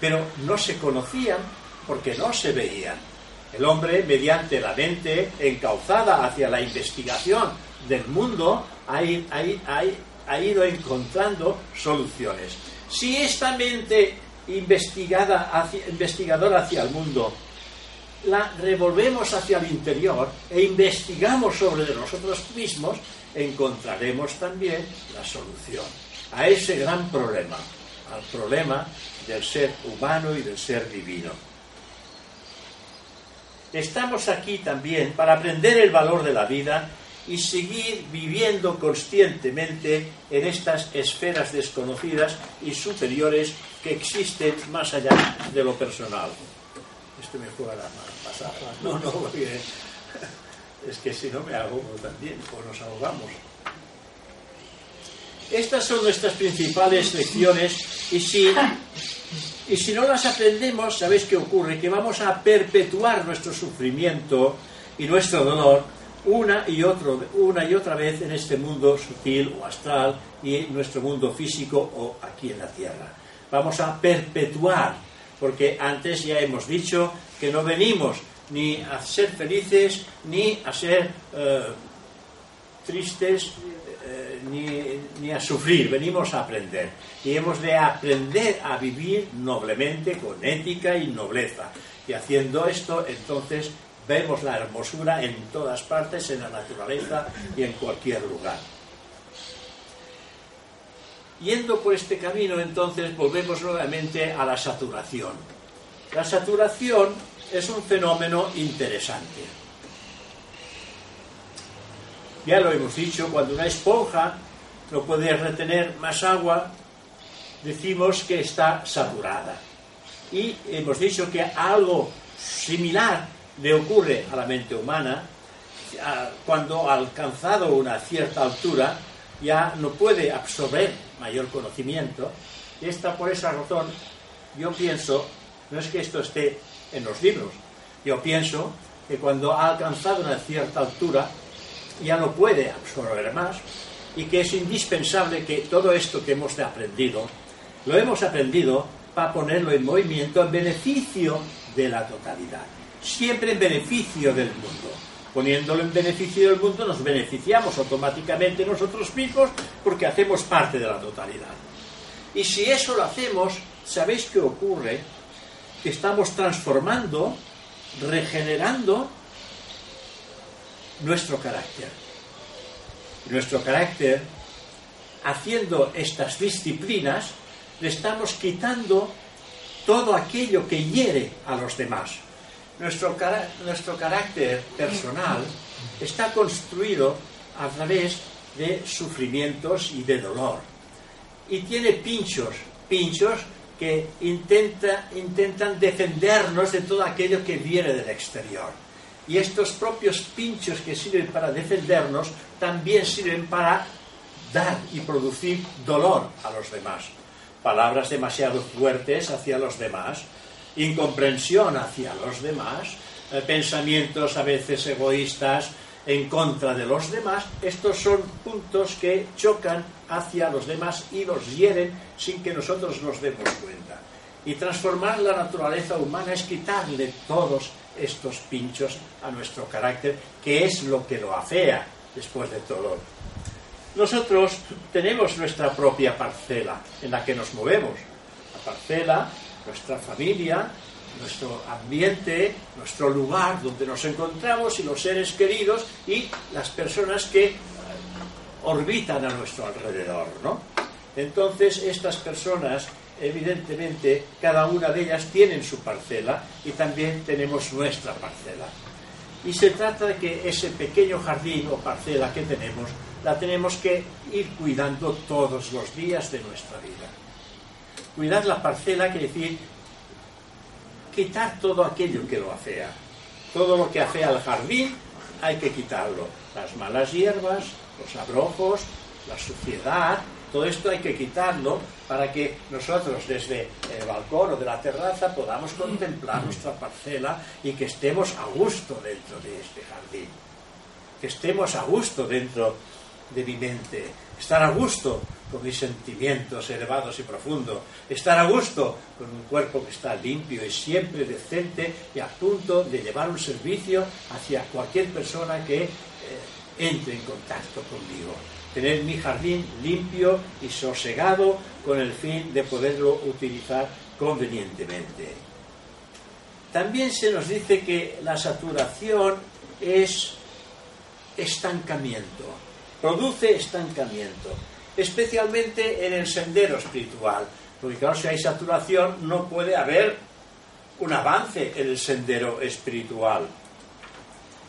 S3: Pero no se conocían porque no se veían. El hombre, mediante la mente encauzada hacia la investigación del mundo, ha, ido encontrando soluciones. Si esta mente investigada investigadora hacia el mundo la revolvemos hacia el interior e investigamos sobre nosotros mismos, encontraremos también la solución a ese gran problema, al problema del ser humano y del ser divino. Estamos aquí también para aprender el valor de la vida y seguir viviendo conscientemente en estas esferas desconocidas y superiores que existen más allá de lo personal. Esto me juega la pasada. No, no, porque es que si no me ahogo también, o nos ahogamos. Estas son nuestras principales lecciones y si, y si no las aprendemos, ¿sabéis qué ocurre? Que vamos a perpetuar nuestro sufrimiento y nuestro dolor una y, una y otra vez en este mundo sutil o astral y en nuestro mundo físico o aquí en la Tierra. Vamos a perpetuar, porque antes ya hemos dicho que no venimos ni a ser felices ni a ser eh, tristes eh, ni, ni, a sufrir, venimos a aprender. Y hemos de aprender a vivir noblemente, con ética y nobleza. Y haciendo esto, entonces Vemos la hermosura en todas partes, en la naturaleza y en cualquier lugar. Yendo por este camino, entonces, volvemos nuevamente a la saturación. La saturación es un fenómeno interesante. Ya lo hemos dicho, cuando una esponja no puede retener más agua, decimos que está saturada. Y hemos dicho que algo similar le ocurre a la mente humana cuando alcanzado una cierta altura ya no puede absorber mayor conocimiento por esa razón yo pienso no es que esto esté en los libros yo pienso que cuando ha alcanzado una cierta altura ya no puede absorber más y que es indispensable que todo esto que hemos aprendido lo hemos aprendido para ponerlo en movimiento en beneficio de la totalidad siempre en beneficio del mundo. Poniéndolo en beneficio del mundo nos beneficiamos automáticamente nosotros mismos porque hacemos parte de la totalidad. Y si eso lo hacemos, ¿sabéis qué ocurre? Estamos transformando, regenerando nuestro carácter. Nuestro carácter, haciendo estas disciplinas, le estamos quitando todo aquello que hiere a los demás nuestro, nuestro carácter personal está construido a través de sufrimientos y de dolor. Y tiene pinchos, pinchos que intenta, intentan defendernos de todo aquello que viene del exterior. Y estos propios pinchos que sirven para defendernos también sirven para dar y producir dolor a los demás. Palabras demasiado fuertes hacia los demás incomprensión hacia los demás, eh, pensamientos a veces egoístas en contra de los demás, estos son puntos que chocan hacia los demás y los hieren sin que nosotros nos demos cuenta. Y transformar la naturaleza humana es quitarle todos estos pinchos a nuestro carácter, que es lo que lo afea después de todo. Nosotros tenemos nuestra propia parcela en la que nos movemos. La parcela nuestra familia, nuestro ambiente, nuestro lugar donde nos encontramos y los seres queridos y las personas que orbitan a nuestro alrededor, ¿no? Entonces, estas personas, evidentemente, cada una de ellas tienen su parcela y también tenemos nuestra parcela. Y se trata de que ese pequeño jardín o parcela que tenemos, la tenemos que ir cuidando todos los días de nuestra vida. Cuidar la parcela quiere decir quitar todo aquello que lo afea. Todo lo que afea al jardín hay que quitarlo. Las malas hierbas, los abrojos, la suciedad, Todo esto hay que quitarlo para que nosotros desde el balcón o de la terraza podamos contemplar nuestra parcela y que estemos a gusto dentro de este jardín. Que estemos a gusto dentro de mi mente. Estar a gusto con mis sentimientos elevados y profundos. Estar a gusto con un cuerpo que está limpio y siempre decente y a punto de llevar un servicio hacia cualquier persona que entre en contacto conmigo tener mi jardín limpio y sosegado con el fin de poderlo utilizar convenientemente. También se nos dice que la saturación es estancamiento, produce estancamiento, especialmente en el sendero espiritual, porque claro, si hay saturación no puede haber un avance en el sendero espiritual.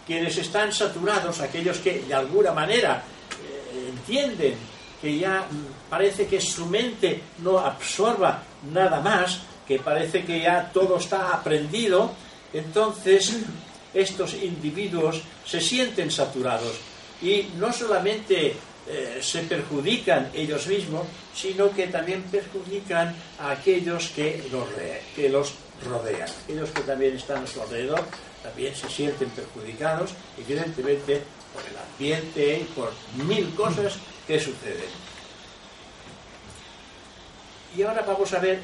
S3: Quienes están saturados, aquellos que de alguna manera entienden que ya parece que su mente no absorba nada más, que parece que ya todo está aprendido, entonces estos individuos se sienten saturados y no solamente eh, se perjudican ellos mismos, sino que también perjudican a aquellos que los, que los rodean. Aquellos que también están a su alrededor también se sienten perjudicados, evidentemente por el ambiente y por mil cosas que suceden. Y ahora vamos a ver,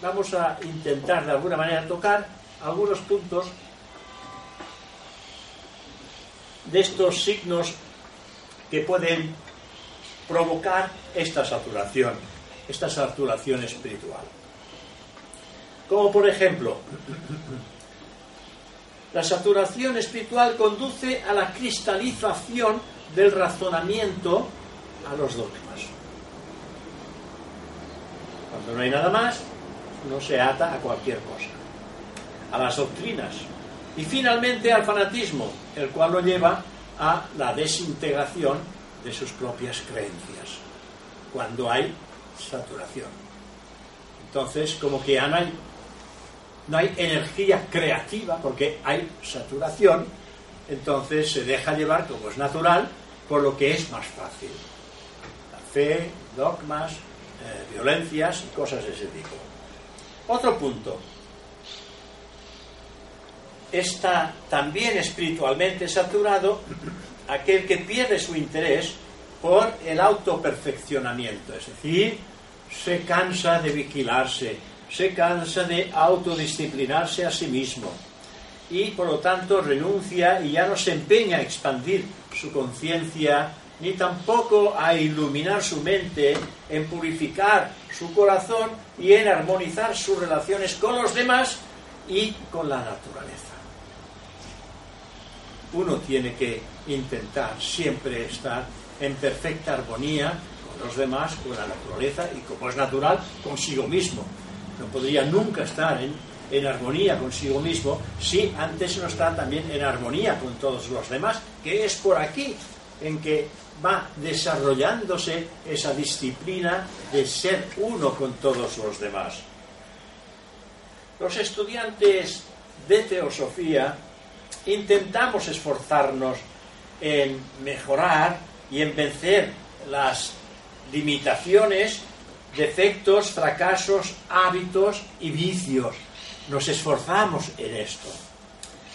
S3: vamos a intentar de alguna manera tocar algunos puntos de estos signos que pueden provocar esta saturación, esta saturación espiritual. Como por ejemplo, la saturación espiritual conduce a la cristalización del razonamiento a los dogmas. Cuando no hay nada más, no se ata a cualquier cosa, a las doctrinas y finalmente al fanatismo, el cual lo lleva a la desintegración de sus propias creencias, cuando hay saturación. Entonces, como que ya no hay energía creativa porque hay saturación, entonces se deja llevar, como es natural, por lo que es más fácil. La fe, dogmas, eh, violencias y cosas de ese tipo. Otro punto. Está también espiritualmente saturado aquel que pierde su interés por el autoperfeccionamiento, es decir, se cansa de vigilarse, se cansa de autodisciplinarse a sí mismo y por lo tanto renuncia y ya no se empeña a expandir su conciencia ni tampoco a iluminar su mente, en purificar su corazón y en armonizar sus relaciones con los demás y con la naturaleza. Uno tiene que intentar siempre estar en perfecta armonía con los demás, con la naturaleza y, como es natural, consigo mismo no podría nunca estar en, en armonía consigo mismo si antes no está también en armonía con todos los demás, que es por aquí en que va desarrollándose esa disciplina de ser uno con todos los demás. Los estudiantes de teosofía intentamos esforzarnos en mejorar y en vencer las limitaciones defectos, fracasos, hábitos y vicios. Nos esforzamos en esto.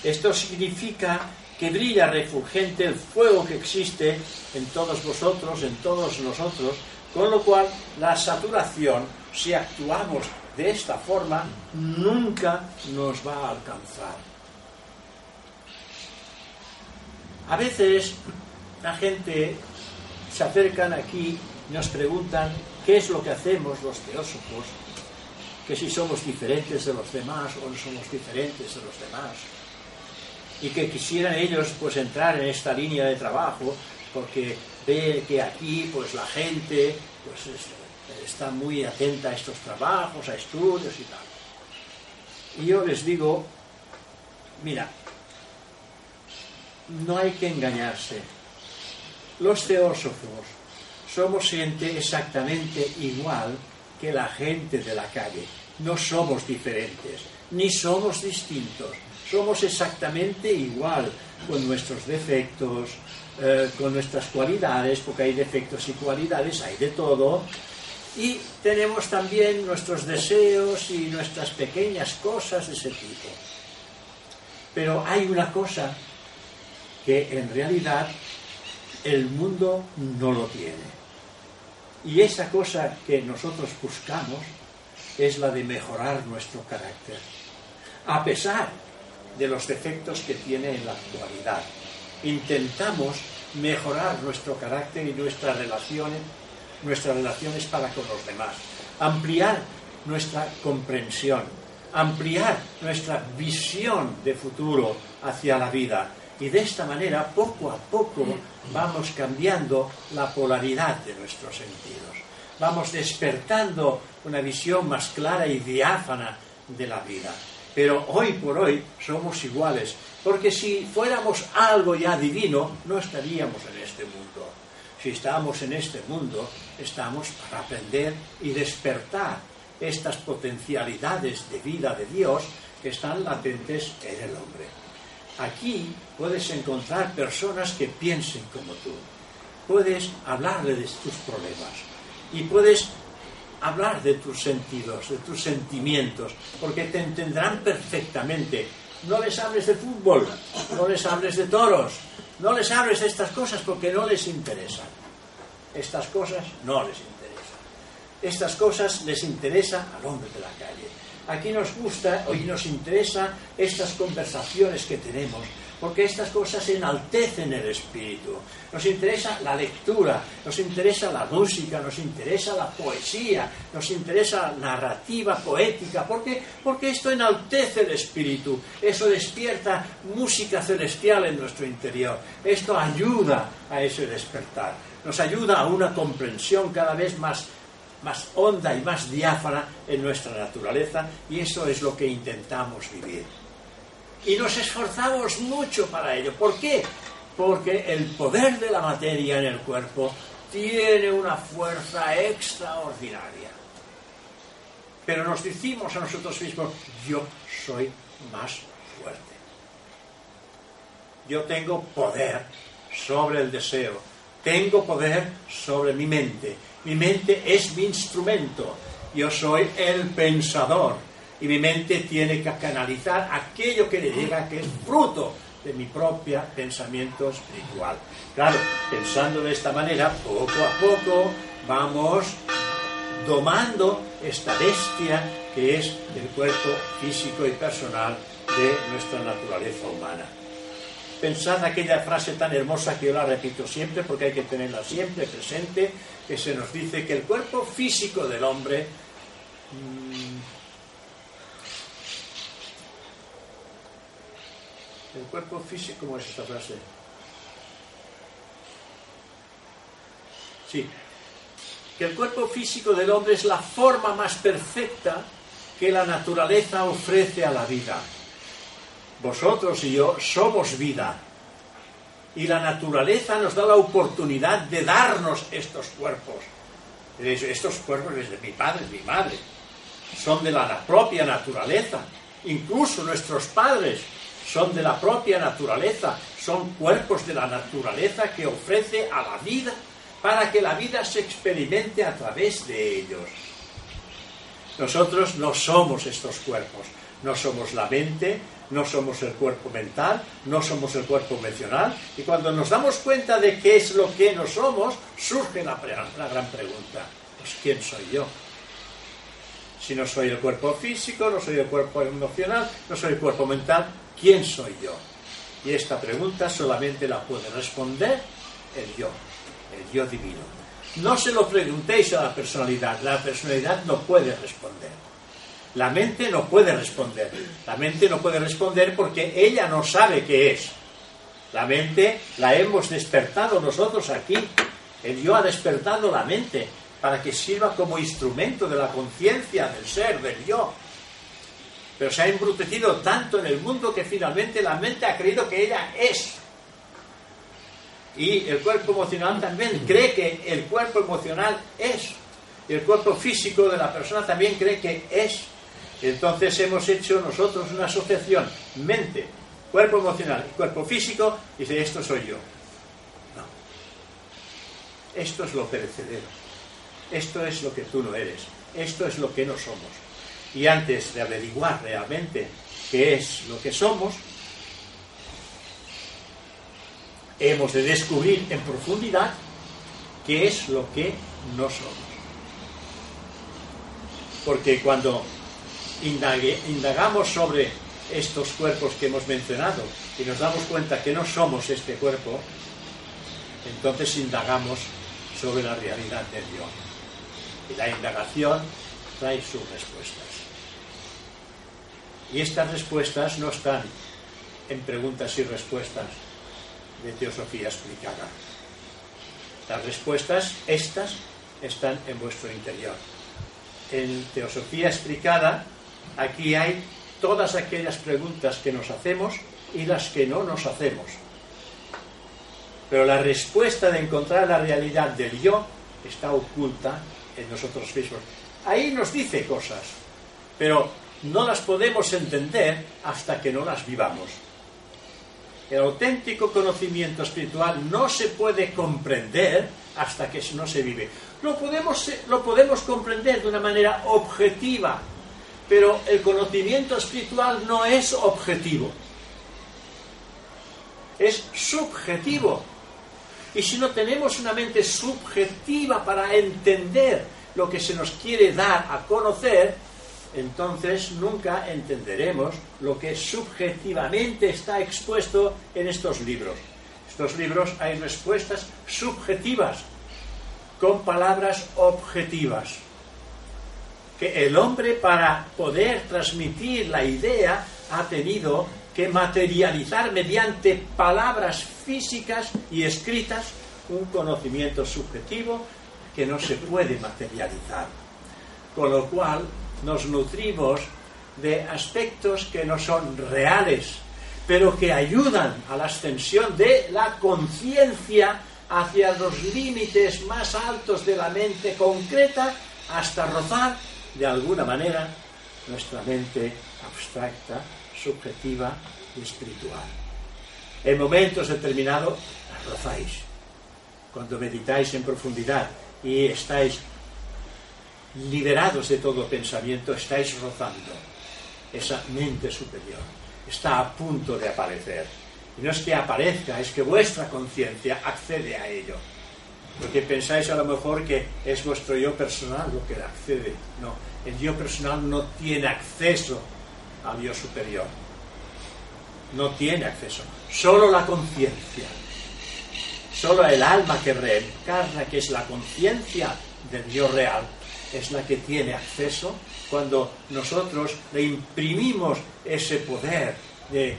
S3: Esto significa que brilla refulgente el fuego que existe en todos vosotros, en todos nosotros, con lo cual la saturación, si actuamos de esta forma, nunca nos va a alcanzar. A veces la gente se acercan aquí nos preguntan ¿Qué es lo que hacemos los teósofos? Que si somos diferentes de los demás o no somos diferentes de los demás. Y que quisieran ellos pues entrar en esta línea de trabajo porque ve que aquí pues la gente pues está muy atenta a estos trabajos, a estudios y tal. Y yo les digo, mira, no hay que engañarse. Los teósofos somos gente exactamente igual que la gente de la calle. No somos diferentes, ni somos distintos. somos exactamente igual, con nuestros defectos, eh, con nuestras cualidades, porque hay defectos y cualidades, hay de todo, y tenemos también nuestros deseos y nuestras pequeñas cosas de ese tipo. Pero hay una cosa que en realidad el mundo no lo tiene. Y esa cosa que nosotros buscamos es la de mejorar nuestro carácter, a pesar de los defectos que tiene en la actualidad. Intentamos mejorar nuestro carácter y nuestras relaciones, nuestras relaciones para con los demás, ampliar nuestra comprensión, ampliar nuestra visión de futuro hacia la vida. Y de esta manera, poco a poco, vamos cambiando la polaridad de nuestros sentidos. Vamos despertando una visión más clara y diáfana de la vida. Pero hoy por hoy somos iguales, porque si fuéramos algo ya divino, no estaríamos en este mundo. Si estamos en este mundo, estamos para aprender y despertar estas potencialidades de vida de Dios que están latentes en el hombre. Aquí puedes encontrar personas que piensen como tú. Puedes hablarle de tus problemas y puedes hablar de tus sentidos, de tus sentimientos, porque te entenderán perfectamente. No les hables de fútbol, no les hables de toros, no les hables de estas cosas porque no les interesan. Estas cosas no les interesan. Estas cosas les interesa al hombre de la calle. Aquí nos gusta y nos interesa estas conversaciones que tenemos, porque estas cosas enaltecen el espíritu. Nos interesa la lectura, nos interesa la música, nos interesa la poesía, nos interesa la narrativa poética, porque porque esto enaltece el espíritu, eso despierta música celestial en nuestro interior. Esto ayuda a ese despertar, nos ayuda a una comprensión cada vez más más honda y más diáfana en nuestra naturaleza y eso es lo que intentamos vivir. Y nos esforzamos mucho para ello. ¿Por qué? Porque el poder de la materia en el cuerpo tiene una fuerza extraordinaria. Pero nos decimos a nosotros mismos, yo soy más fuerte. Yo tengo poder sobre el deseo, tengo poder sobre mi mente, mi mente es mi instrumento. Yo soy el pensador. Y mi mente tiene que canalizar aquello que le diga que es fruto de mi propio pensamiento espiritual. Claro, pensando de esta manera, poco a poco vamos domando esta bestia que es el cuerpo físico y personal de nuestra naturaleza humana. Pensad aquella frase tan hermosa que yo la repito siempre porque hay que tenerla siempre presente, que se nos dice que el cuerpo físico del hombre mm, el cuerpo físico, ¿cómo es esta frase? Sí, que el cuerpo físico del hombre es la forma más perfecta que la naturaleza ofrece a la vida. Vosotros y yo somos vida. Y la naturaleza nos da la oportunidad de darnos estos cuerpos. Estos cuerpos es de mi padre, mi madre. Son de la propia naturaleza. Incluso nuestros padres son de la propia naturaleza. Son cuerpos de la naturaleza que ofrece a la vida para que la vida se experimente a través de ellos. Nosotros no somos estos cuerpos. No somos la mente, no somos el cuerpo mental, no somos el cuerpo emocional, y cuando nos damos cuenta de qué es lo que no somos, surge la, la gran pregunta, pues ¿quién soy yo? Si no soy el cuerpo físico, no soy el cuerpo emocional, no soy el cuerpo mental, ¿quién soy yo? Y esta pregunta solamente la puede responder el yo, el yo divino. No se lo preguntéis a la personalidad, la personalidad no puede responder. La mente no puede responder. La mente no puede responder porque ella no sabe qué es. La mente la hemos despertado nosotros aquí. El yo ha despertado la mente para que sirva como instrumento de la conciencia del ser, del yo. Pero se ha embrutecido tanto en el mundo que finalmente la mente ha creído que ella es. Y el cuerpo emocional también cree que el cuerpo emocional es. Y el cuerpo físico de la persona también cree que es. Entonces hemos hecho nosotros una asociación mente, cuerpo emocional y cuerpo físico, y dice, esto soy yo. No. Esto es lo perecedero. Esto es lo que tú no eres. Esto es lo que no somos. Y antes de averiguar realmente qué es lo que somos, hemos de descubrir en profundidad qué es lo que no somos. Porque cuando indagamos sobre estos cuerpos que hemos mencionado y nos damos cuenta que no somos este cuerpo, entonces indagamos sobre la realidad de Dios. Y la indagación trae sus respuestas. Y estas respuestas no están en preguntas y respuestas de teosofía explicada. Las respuestas, estas, están en vuestro interior. En teosofía explicada, aquí hay todas aquellas preguntas que nos hacemos y las que no nos hacemos. Pero la respuesta de encontrar la realidad del yo está oculta en nosotros mismos. Ahí nos dice cosas, pero no las podemos entender hasta que no las vivamos. El auténtico conocimiento espiritual no se puede comprender hasta que no se vive. Lo podemos, lo podemos comprender de una manera objetiva, pero el conocimiento espiritual no es objetivo, es subjetivo. Y si no tenemos una mente subjetiva para entender lo que se nos quiere dar a conocer, entonces nunca entenderemos lo que subjetivamente está expuesto en estos libros. Estos libros hay respuestas subjetivas con palabras objetivas. Que el hombre para poder transmitir la idea ha tenido que materializar mediante palabras físicas y escritas un conocimiento subjetivo que no se puede materializar. Con lo cual nos nutrimos de aspectos que no son reales, pero que ayudan a la ascensión de la conciencia hacia los límites más altos de la mente concreta hasta rozar de alguna manera nuestra mente abstracta, subjetiva y espiritual. En momentos determinados rozáis. Cuando meditáis en profundidad y estáis liberados de todo pensamiento, estáis rozando esa mente superior. Está a punto de aparecer. Y no es que aparezca, es que vuestra conciencia accede a ello. Porque pensáis a lo mejor que es vuestro yo personal lo que accede. No, el yo personal no tiene acceso al yo superior. No tiene acceso. Solo la conciencia. Solo el alma que reencarna, que es la conciencia del yo real, es la que tiene acceso cuando nosotros le imprimimos ese poder de,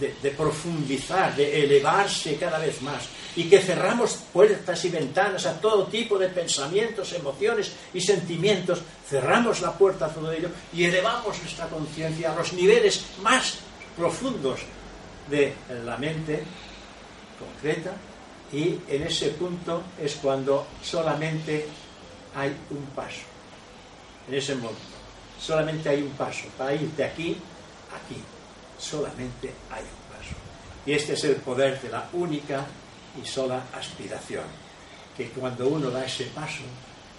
S3: de, profundizar, de elevarse cada vez más y que cerramos puertas y ventanas a todo tipo de pensamientos, emociones y sentimientos, cerramos la puerta a todo ello y elevamos nuestra conciencia a los niveles más profundos de la mente concreta y en ese punto es cuando solamente hay un paso. En ese momento, solamente hay un paso. Para ir de aquí a aquí, solamente hay un paso. Y este es el poder de la única y sola aspiración. Que cuando uno da ese paso,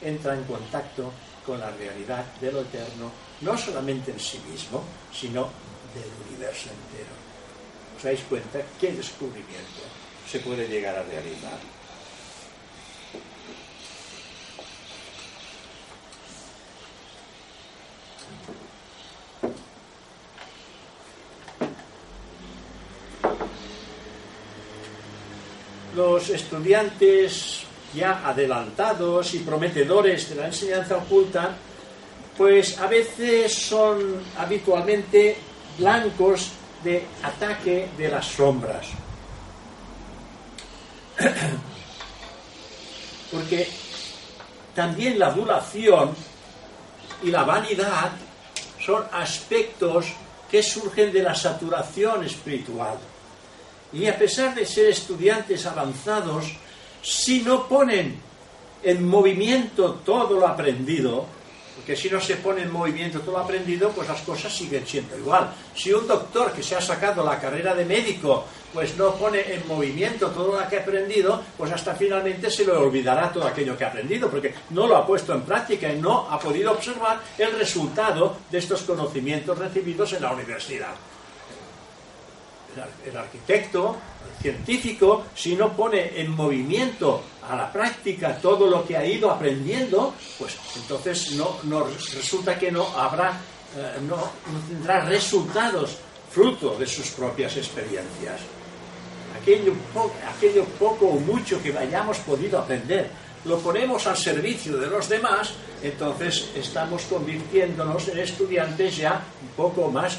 S3: entra en contacto con la realidad de lo eterno, no solamente en sí mismo, sino del universo entero. ¿Os dais cuenta qué descubrimiento se puede llegar a realizar? Los estudiantes ya adelantados y prometedores de la enseñanza oculta, pues a veces son habitualmente blancos de ataque de las sombras. Porque también la adulación y la vanidad son aspectos que surgen de la saturación espiritual. Y a pesar de ser estudiantes avanzados, si no ponen en movimiento todo lo aprendido, Porque si no se pone en movimiento todo lo aprendido, pues las cosas siguen siendo igual. Si un doctor que se ha sacado la carrera de médico, pues no pone en movimiento todo lo que ha aprendido, pues hasta finalmente se le olvidará todo aquello que ha aprendido, porque no lo ha puesto en práctica y no ha podido observar el resultado de estos conocimientos recibidos en la universidad. El, arquitecto, el científico, si no pone en movimiento a la práctica todo lo que ha ido aprendiendo, pues entonces no, no resulta que no habrá, eh, no, no tendrá resultados fruto de sus propias experiencias. Aquello, po- aquello poco o mucho que hayamos podido aprender, lo ponemos al servicio de los demás, entonces estamos convirtiéndonos en estudiantes ya un poco más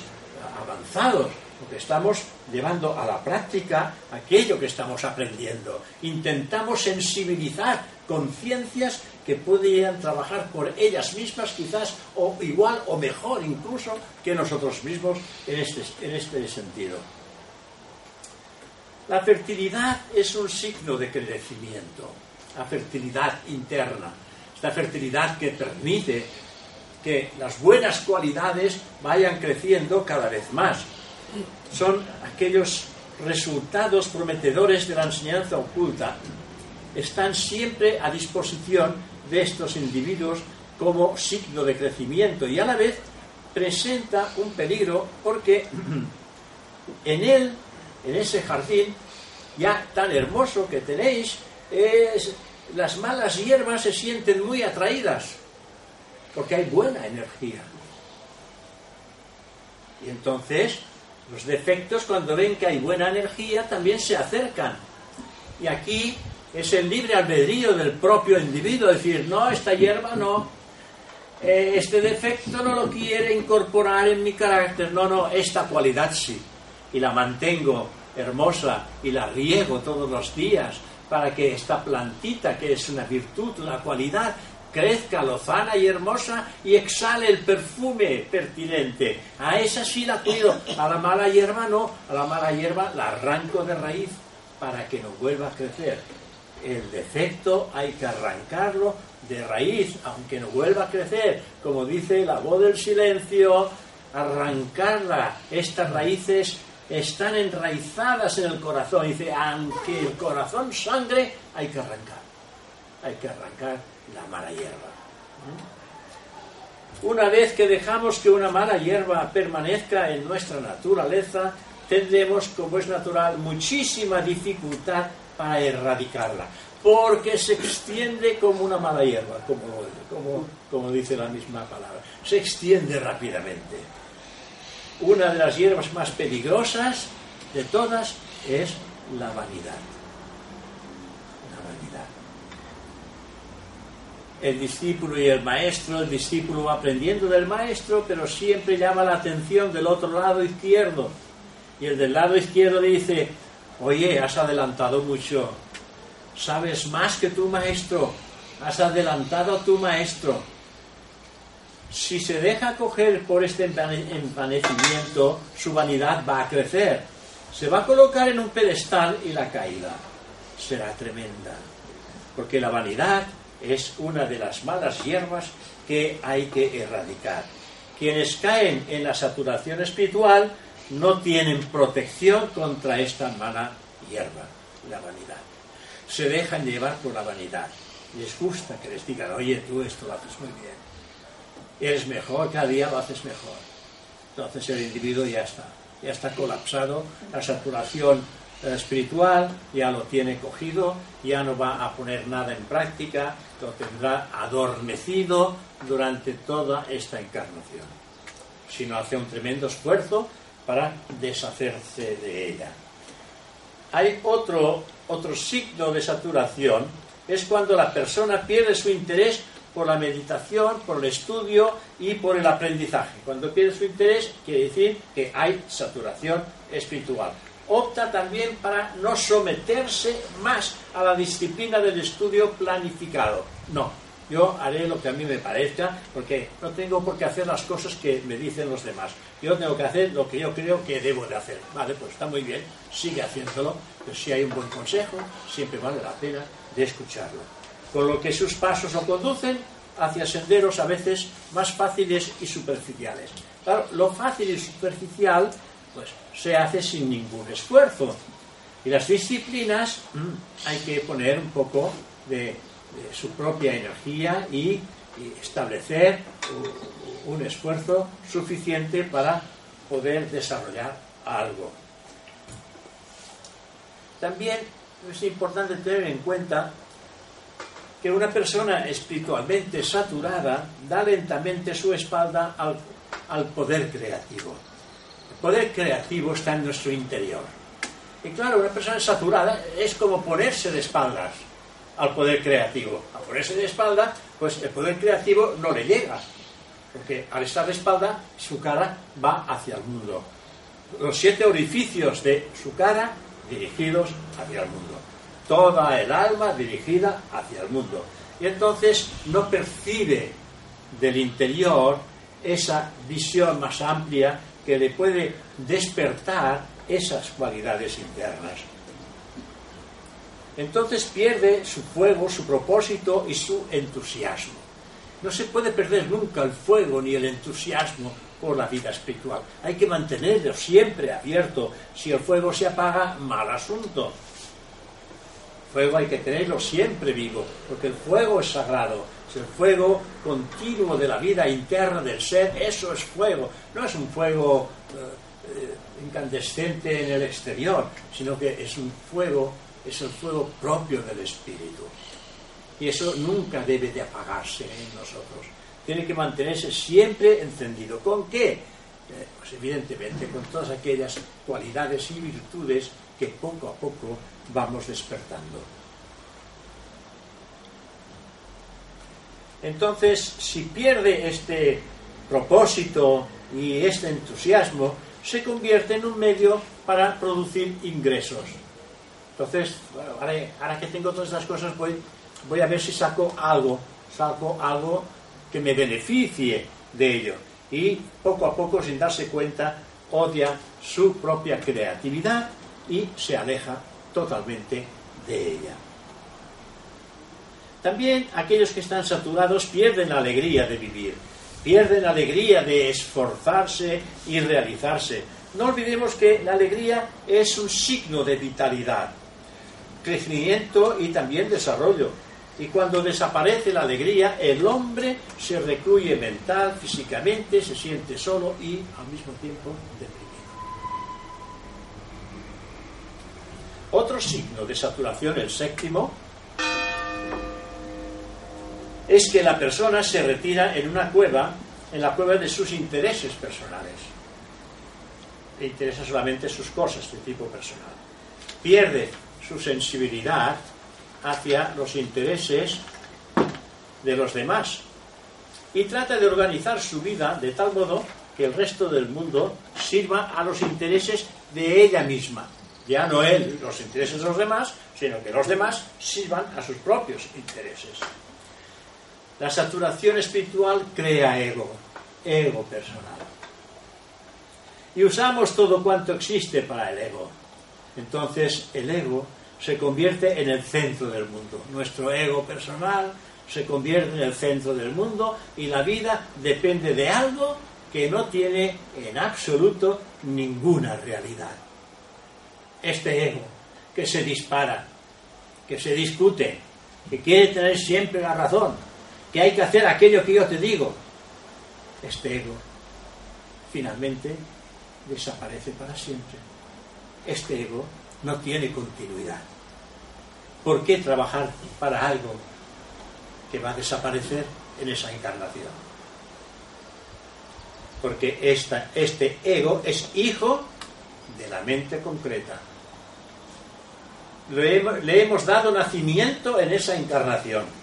S3: avanzados, porque estamos llevando a la práctica aquello que estamos aprendiendo. Intentamos sensibilizar conciencias que podrían trabajar por ellas mismas, quizás o igual o mejor incluso que nosotros mismos en este, en este sentido. La fertilidad es un signo de crecimiento, la fertilidad interna, esta fertilidad que permite que las buenas cualidades vayan creciendo cada vez más. Son aquellos resultados prometedores de la enseñanza oculta. Están siempre a disposición de estos individuos como signo de crecimiento y a la vez presenta un peligro porque en él, en ese jardín ya tan hermoso que tenéis, las malas hierbas se sienten muy atraídas porque hay buena energía. Y entonces los defectos cuando ven que hay buena energía también se acercan. Y aquí es el libre albedrío del propio individuo, decir, no, esta hierba no, eh, este defecto no lo quiere incorporar en mi carácter, no, no, esta cualidad sí. Y la mantengo hermosa y la riego todos los días para que esta plantita, que es una virtud, una cualidad, crezca lozana y hermosa y exhale el perfume pertinente. A esa sí la cuido, a la mala hierba no, a la mala hierba la arranco de raíz para que no vuelva a crecer. El defecto hay que arrancarlo de raíz, aunque no vuelva a crecer. Como dice la voz del silencio, arrancarla. Estas raíces están enraizadas en el corazón. Dice, aunque el corazón sangre, hay que arrancar. Hay que arrancar la mala hierba. Una vez que dejamos que una mala hierba permanezca en nuestra naturaleza, tendremos, como es natural, muchísima dificultad para erradicarla, porque se extiende como una mala hierba, como, como, como dice la misma palabra, se extiende rápidamente. Una de las hierbas más peligrosas de todas es la vanidad. La vanidad. El discípulo y el maestro, el discípulo va aprendiendo del maestro, pero siempre llama la atención del otro lado izquierdo. Y el del lado izquierdo dice, oye, has adelantado mucho, sabes más que tu maestro, has adelantado a tu maestro. Si se deja coger por este envane- envanecimiento, su vanidad va a crecer. Se va a colocar en un pedestal y la caída será tremenda. Porque la vanidad es una de las malas hierbas que hay que erradicar. Quienes caen en la saturación espiritual no tienen protección contra esta mala hierba, la vanidad. Se dejan llevar por la vanidad. Les gusta que les digan, oye, tú esto lo haces muy bien. Eres mejor, cada día lo haces mejor. Entonces el individuo ya está, ya está colapsado, la saturación eh, espiritual ya lo tiene cogido, ya no va a poner nada en práctica, tendrá adormecido durante toda esta encarnación, sino hace un tremendo esfuerzo para deshacerse de ella. Hay otro, otro signo de saturación, es cuando la persona pierde su interés por la meditación, por el estudio y por el aprendizaje. Cuando pierde su interés, quiere decir que hay saturación espiritual. Opta también para no someterse más a la disciplina del estudio planificado. No, yo haré lo que a mí me parezca, porque no tengo por qué hacer las cosas que me dicen los demás. Yo tengo que hacer lo que yo creo que debo de hacer. Vale, pues está muy bien, sigue haciéndolo, pero si hay un buen consejo, siempre vale la pena de escucharlo. Con lo que sus pasos lo conducen hacia senderos a veces más fáciles y superficiales. Claro, lo fácil y superficial pues se hace sin ningún esfuerzo. Y las disciplinas mm, hay que poner un poco de, su propia energía y, establecer un, esfuerzo suficiente para poder desarrollar algo. También es importante tener en cuenta que una persona espiritualmente saturada da lentamente su espalda al, al poder creativo. Poder creativo está en nuestro interior. Y claro, una persona saturada es como ponerse de espaldas al poder creativo. Al ponerse de espalda, pues el poder creativo no le llega. Porque al estar de espalda, su cara va hacia el mundo. Los siete orificios de su cara dirigidos hacia el mundo. Toda el alma dirigida hacia el mundo. Y entonces no percibe del interior esa visión más amplia que le puede despertar esas cualidades internas. Entonces pierde su fuego, su propósito y su entusiasmo. No se puede perder nunca el fuego ni el entusiasmo por la vida espiritual. Hay que mantenerlo siempre abierto. Si el fuego se apaga, mal asunto. Fuego hay que tenerlo siempre vivo, porque el fuego es sagrado. Es el fuego continuo de la vida interna del ser. Eso es fuego. No es un fuego eh, incandescente en el exterior, sino que es un fuego, es el fuego propio del espíritu. Y eso nunca debe de apagarse en nosotros tiene que mantenerse siempre encendido. ¿Con qué? Eh, pues evidentemente con todas aquellas cualidades y virtudes que poco a poco vamos despertando. Entonces, si pierde este propósito y este entusiasmo, se convierte en un medio para producir ingresos. Entonces, ahora, que tengo todas estas cosas, voy, voy a ver si saco algo, saco algo que me beneficie de ello. Y poco a poco, sin darse cuenta, odia su propia creatividad y se aleja totalmente de ella. También aquellos que están saturados pierden la alegría de vivir, pierden la alegría de esforzarse y realizarse. No olvidemos que la alegría es un signo de vitalidad, crecimiento y también desarrollo. Y cuando desaparece la alegría, el hombre se recluye mental, físicamente, se siente solo y al mismo tiempo deprimido. Otro signo de saturación, el séptimo, es que la persona se retira en una cueva, en la cueva de sus intereses personales. Le interesa solamente sus cosas de tipo personal. Pierde su sensibilidad hacia los intereses de los demás y trata de organizar su vida de tal modo que el resto del mundo sirva a los intereses de ella misma. Ya no él los intereses de los demás, sino que los demás sirvan a sus propios intereses. La saturación espiritual crea ego, ego personal. Y usamos todo cuanto existe para el ego. Entonces el ego se convierte en el centro del mundo. Nuestro ego personal se convierte en el centro del mundo y la vida depende de algo que no tiene en absoluto ninguna realidad. Este ego que se dispara, que se discute, que quiere tener siempre la razón, que hay que hacer aquello que yo te digo, este ego finalmente desaparece para siempre. Este ego no tiene continuidad. ¿Por qué trabajar para algo que va a desaparecer en esa encarnación? Porque esta, este ego es hijo de la mente concreta. Le hemos, le hemos dado nacimiento en esa encarnación.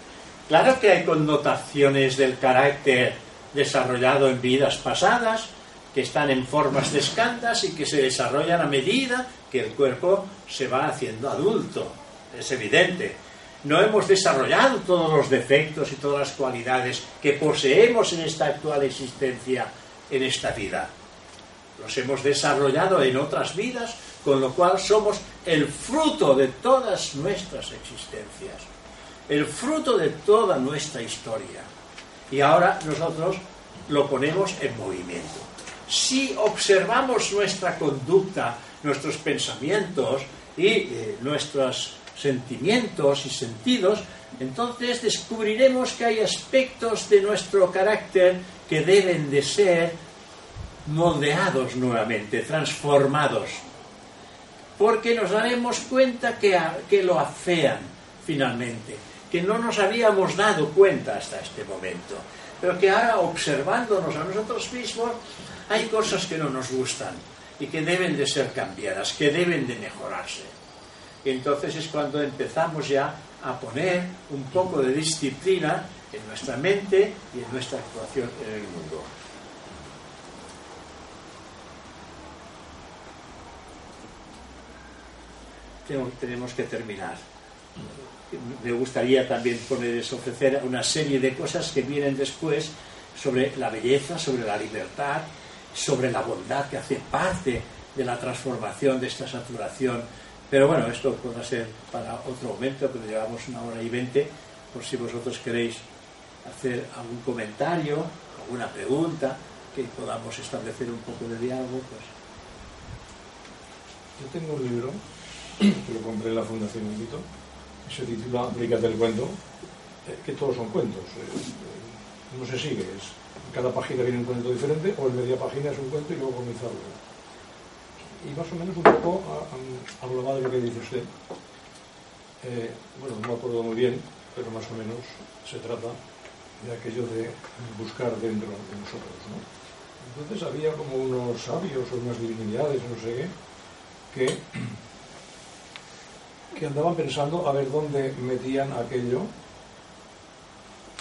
S3: Claro que hay connotaciones del carácter desarrollado en vidas pasadas, que están en formas de escandas y que se desarrollan a medida que el cuerpo se va haciendo adulto. Es evidente. No hemos desarrollado todos los defectos y todas las cualidades que poseemos en esta actual existencia, en esta vida. Los hemos desarrollado en otras vidas, con lo cual somos el fruto de todas nuestras existencias, el fruto de toda nuestra historia. y ahora nosotros lo ponemos en movimiento. Si observamos nuestra conducta, nuestros pensamientos y eh, nuestros sentimientos y sentidos, entonces descubriremos que hay aspectos de nuestro carácter que deben de ser moldeados nuevamente, transformados, porque nos daremos cuenta que, que lo afean finalmente, que no nos habíamos dado cuenta hasta este momento, pero que ahora observándonos a nosotros mismos hay cosas que no nos gustan y que deben de ser cambiadas, que deben de mejorarse. Y entonces es cuando empezamos ya a poner un poco de disciplina en nuestra mente y en nuestra actuación en el mundo. tenemos que terminar. Me gustaría también poner ofrecer una serie de cosas que vienen después sobre la belleza, sobre la libertad, sobre la bondad que hace parte de la transformación de esta saturación. Pero bueno, esto podrá ser para otro momento, pero llevamos una hora y veinte, por si vosotros queréis hacer algún comentario, alguna pregunta, que podamos establecer un poco de diálogo, pues.
S4: Yo tengo un libro que lo compré en la Fundación Invito, se titula Aplícate el cuento, eh, que todos son cuentos. Eh, no se sigue, es, cada página viene un cuento diferente, o en media página es un cuento y luego comienza. Y más o menos un poco hablaba de lo que dice usted. Eh, bueno, no me acuerdo muy bien, pero más o menos se trata de aquello de buscar dentro de nosotros. ¿no? Entonces había como unos sabios o unas divinidades, no sé qué, que que andaban pensando a ver dónde metían aquello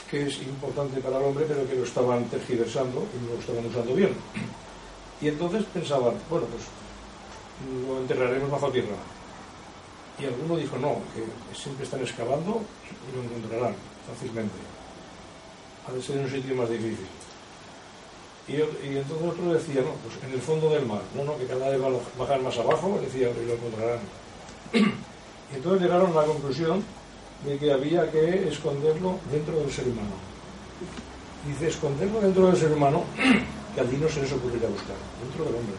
S4: que es importante para el hombre, pero que lo estaban tergiversando y no lo estaban usando bien. Y entonces pensaban, bueno, pues lo enterraremos bajo tierra. Y alguno dijo, no, que siempre están excavando y lo encontrarán fácilmente. Ha de ser en un sitio más difícil. Y, entonces otro decía, no, pues en el fondo del mar. No, no, que cada vez va a bajar más abajo, decía, y lo encontrarán. Y entonces llegaron a la conclusión de que había que esconderlo dentro del ser humano. Dice, esconderlo dentro del ser humano, que a ti no se les ocurrirá buscar, dentro del hombre.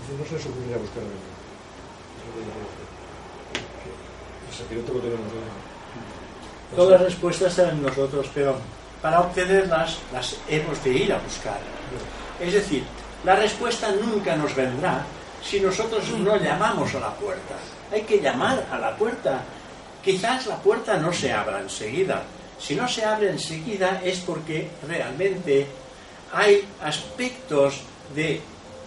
S4: Dice, no se les ocurrirá buscar dentro. El secreto lo tenemos dentro.
S3: Todas las respuestas están en nosotros, pero para obtenerlas las hemos de ir a buscar. Es decir, la respuesta nunca nos vendrá si nosotros no llamamos a la puerta. Hay que llamar a la puerta. Quizás la puerta no se abra enseguida. Si no se abre enseguida es porque realmente hay aspectos de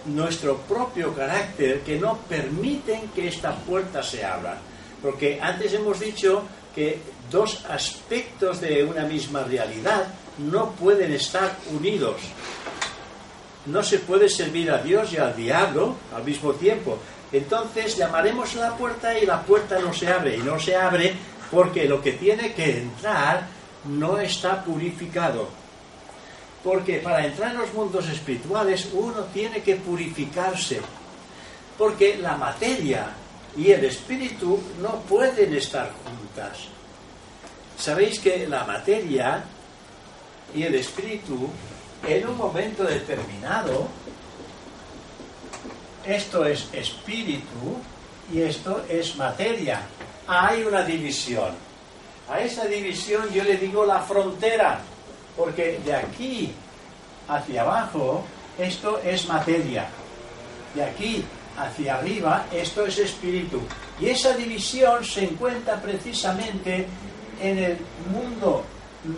S3: nuestro propio carácter que no permiten que esta puerta se abra. Porque antes hemos dicho que dos aspectos de una misma realidad no pueden estar unidos. No se puede servir a Dios y al diablo al mismo tiempo. Entonces llamaremos a la puerta y la puerta no se abre. Y no se abre porque lo que tiene que entrar no está purificado. Porque para entrar en los mundos espirituales uno tiene que purificarse. Porque la materia y el espíritu no pueden estar juntas. Sabéis que la materia y el espíritu en un momento determinado esto es espíritu y esto es materia. Hay una división. A esa división yo le digo la frontera, porque de aquí hacia abajo esto es materia. De aquí hacia arriba esto es espíritu. Y esa división se encuentra precisamente en el mundo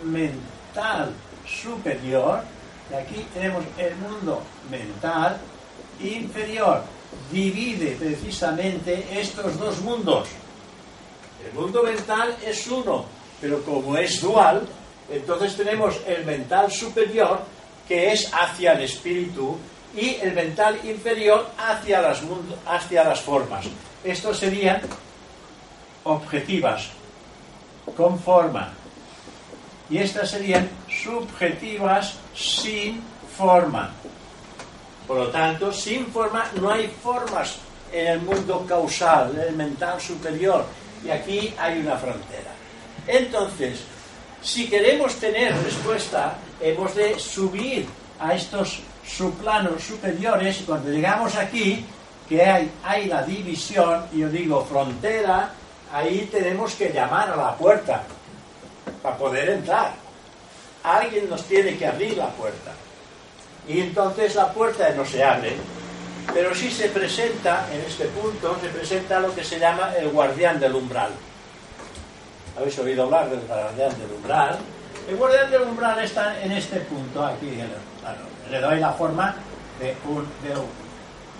S3: mental superior. De aquí tenemos el mundo mental inferior divide precisamente estos dos mundos. El mundo mental es uno, pero como es dual, entonces tenemos el mental superior que es hacia el espíritu y el mental inferior hacia las, hacia las formas. Estos serían objetivas, con forma. Y estas serían subjetivas sin forma. Por lo tanto, sin forma no hay formas en el mundo causal, en el mental superior. Y aquí hay una frontera. Entonces, Si queremos tener respuesta, hemos de subir a estos subplanos superiores y cuando llegamos aquí, que hay, hay la división, yo digo frontera, ahí tenemos que llamar a la puerta para poder entrar. Alguien nos tiene que abrir la puerta. Y entonces la puerta no se abre, pero sí se presenta, en este punto, se presenta lo que se llama el guardián del umbral. ¿Habéis oído hablar del guardián del umbral? El guardián del umbral está en este punto, aquí. le doy la forma de un, de un,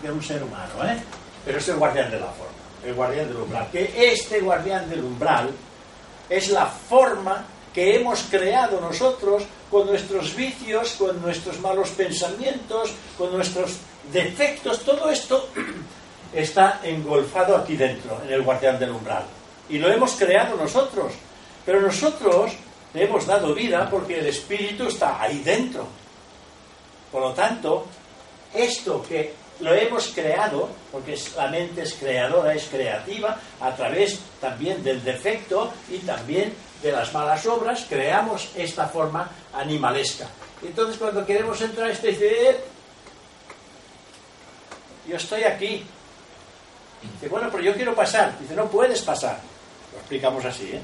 S3: de un ser humano, ¿eh? Pero es el guardián de la forma, el guardián del umbral. Que este guardián del umbral es la forma que hemos creado nosotros con nuestros vicios, con nuestros malos pensamientos, con nuestros defectos, todo esto está engolfado aquí dentro, en el guardián del umbral. Y lo hemos creado nosotros. Pero nosotros le hemos dado vida porque el espíritu está ahí dentro. Por lo tanto, esto que lo hemos creado, porque la mente es creadora, es creativa, a través también del defecto y también de las malas obras, creamos esta forma animalesca. Entonces, cuando queremos entrar, este dice, "Eh, yo estoy aquí. Dice, bueno, pero yo quiero pasar. Dice, no puedes pasar. Lo explicamos así, ¿eh?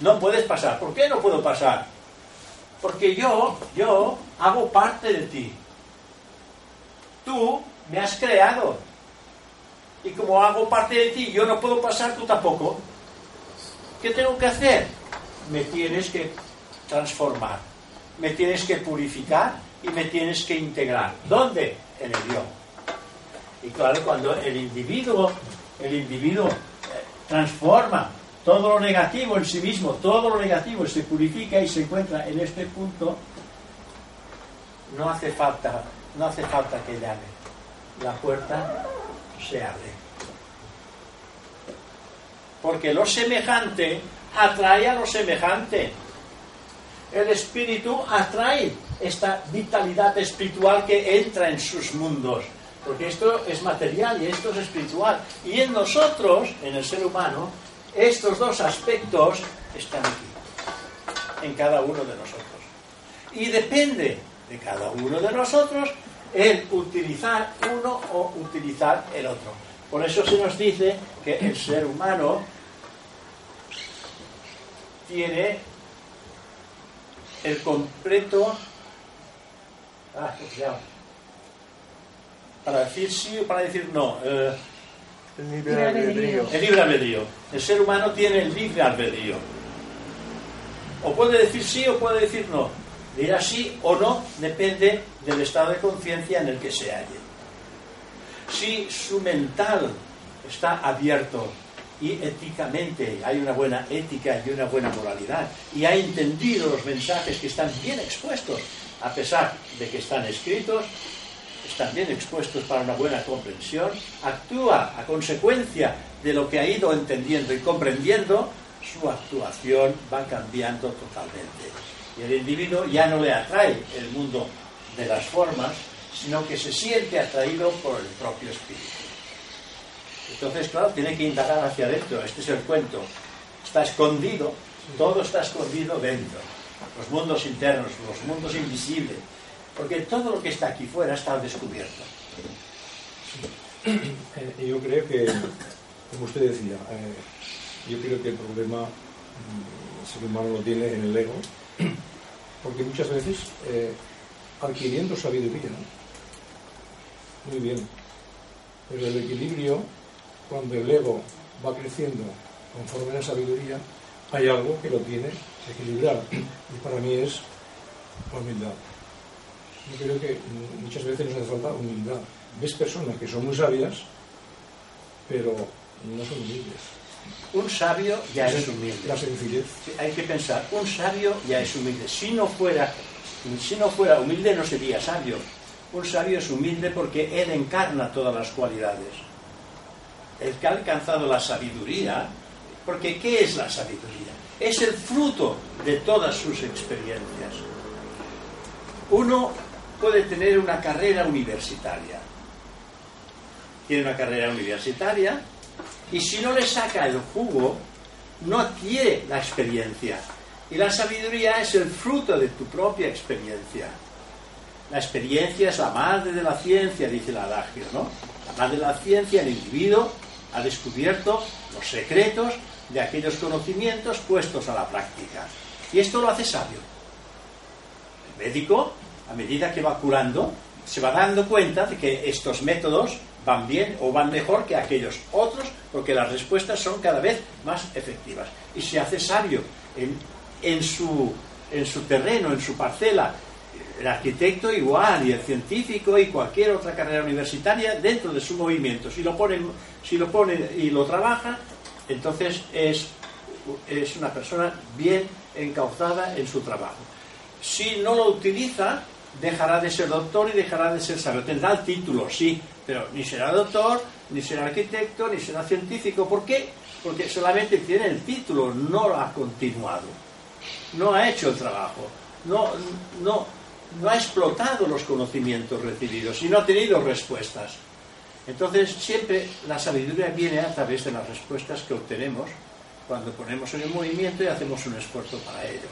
S3: No puedes pasar. ¿Por qué no puedo pasar? Porque yo, yo hago parte de ti. Tú me has creado. Y como hago parte de ti, yo no puedo pasar, tú tampoco. ¿Qué tengo que hacer? Me tienes que transformar. Me tienes que purificar y me tienes que integrar. ¿Dónde? En el yo. Y claro, cuando el individuo, el individuo eh, transforma todo lo negativo en sí mismo, todo lo negativo se purifica y se encuentra en este punto, no hace falta, no hace falta que llame. La puerta se abre. Porque lo semejante atrae a lo semejante. El espíritu atrae esta vitalidad espiritual que entra en sus mundos. Porque esto es material y esto es espiritual. Y en nosotros, en el ser humano, estos dos aspectos están aquí, en cada uno de nosotros. Y depende de cada uno de nosotros el utilizar uno o utilizar el otro. Por eso se nos dice que el ser humano tiene el completo ah, para decir sí o para decir no eh,
S5: El libre albedrío.
S3: el libre albedrío. El ser humano tiene el libre albedrío. O puede decir sí o puede decir no. Dirá sí o no depende del estado de conciencia en el que se halle. Si su mental está abierto y éticamente hay una buena ética y una buena moralidad y ha entendido los mensajes que están bien expuestos, a pesar de que están escritos, están bien expuestos para una buena comprensión, actúa a consecuencia de lo que ha ido entendiendo y comprendiendo, su actuación va cambiando totalmente. Y el individuo ya no le atrae el mundo de las formas, sino que se siente atraído por el propio espíritu. Entonces, claro, tiene que indagar hacia adentro. Este es el cuento. Está escondido, todo está escondido dentro. Los mundos internos, los mundos invisibles. Porque todo lo que está aquí fuera está descubierto.
S4: Eh, yo creo que, como usted decía, eh, yo creo que el problema mm, el ser humano lo tiene en el ego, porque muchas veces eh, adquiriendo sabiduría, ¿no? muy bien, pero el equilibrio, cuando el ego va creciendo conforme a la sabiduría, hay algo que lo tiene equilibrado, y para mí es la humildad. Yo creo que muchas veces nos hace falta humildad. Ves personas que son muy sabias, pero no son humildes.
S3: Un sabio ya es
S4: La
S3: humilde.
S4: sencillez.
S3: Sí, Hay que pensar, un sabio ya es humilde. Si no fuera, si no fuera humilde no sería sabio. Un sabio es humilde porque él encarna todas las cualidades. El que ha alcanzado la sabiduría, porque ¿qué es la sabiduría? Es el fruto de todas sus experiencias. Uno puede tener una carrera universitaria. Tiene una carrera universitaria y si no le saca el jugo, no adquiere la experiencia. Y la sabiduría es el fruto de tu propia experiencia. La experiencia es la madre de la ciencia, dice el adagio, ¿no? La madre de la ciencia, el individuo ha descubierto los secretos de aquellos conocimientos puestos a la práctica. Y esto lo hace sabio. El médico, a medida que va curando, se va dando cuenta de que estos métodos van bien o van mejor que aquellos otros, porque las respuestas son cada vez más efectivas. Y se hace sabio en, su terreno, en su parcela. El arquitecto igual, y el científico, y cualquier otra carrera universitaria dentro de su movimiento. Si lo pone, si lo pone y lo trabaja, entonces es, es una persona bien encauzada en su trabajo. Si no lo utiliza, dejará de ser doctor y dejará de ser sabio. Tendrá el título, sí, pero ni será doctor, ni será arquitecto, ni será científico. ¿Por qué? Porque solamente tiene el título, no lo ha continuado. No ha hecho el trabajo. No, no, no ha explotado los conocimientos recibidos y no ha tenido respuestas. Entonces, siempre la sabiduría viene a través de las respuestas que obtenemos cuando ponemos en el movimiento y hacemos un esfuerzo para ello.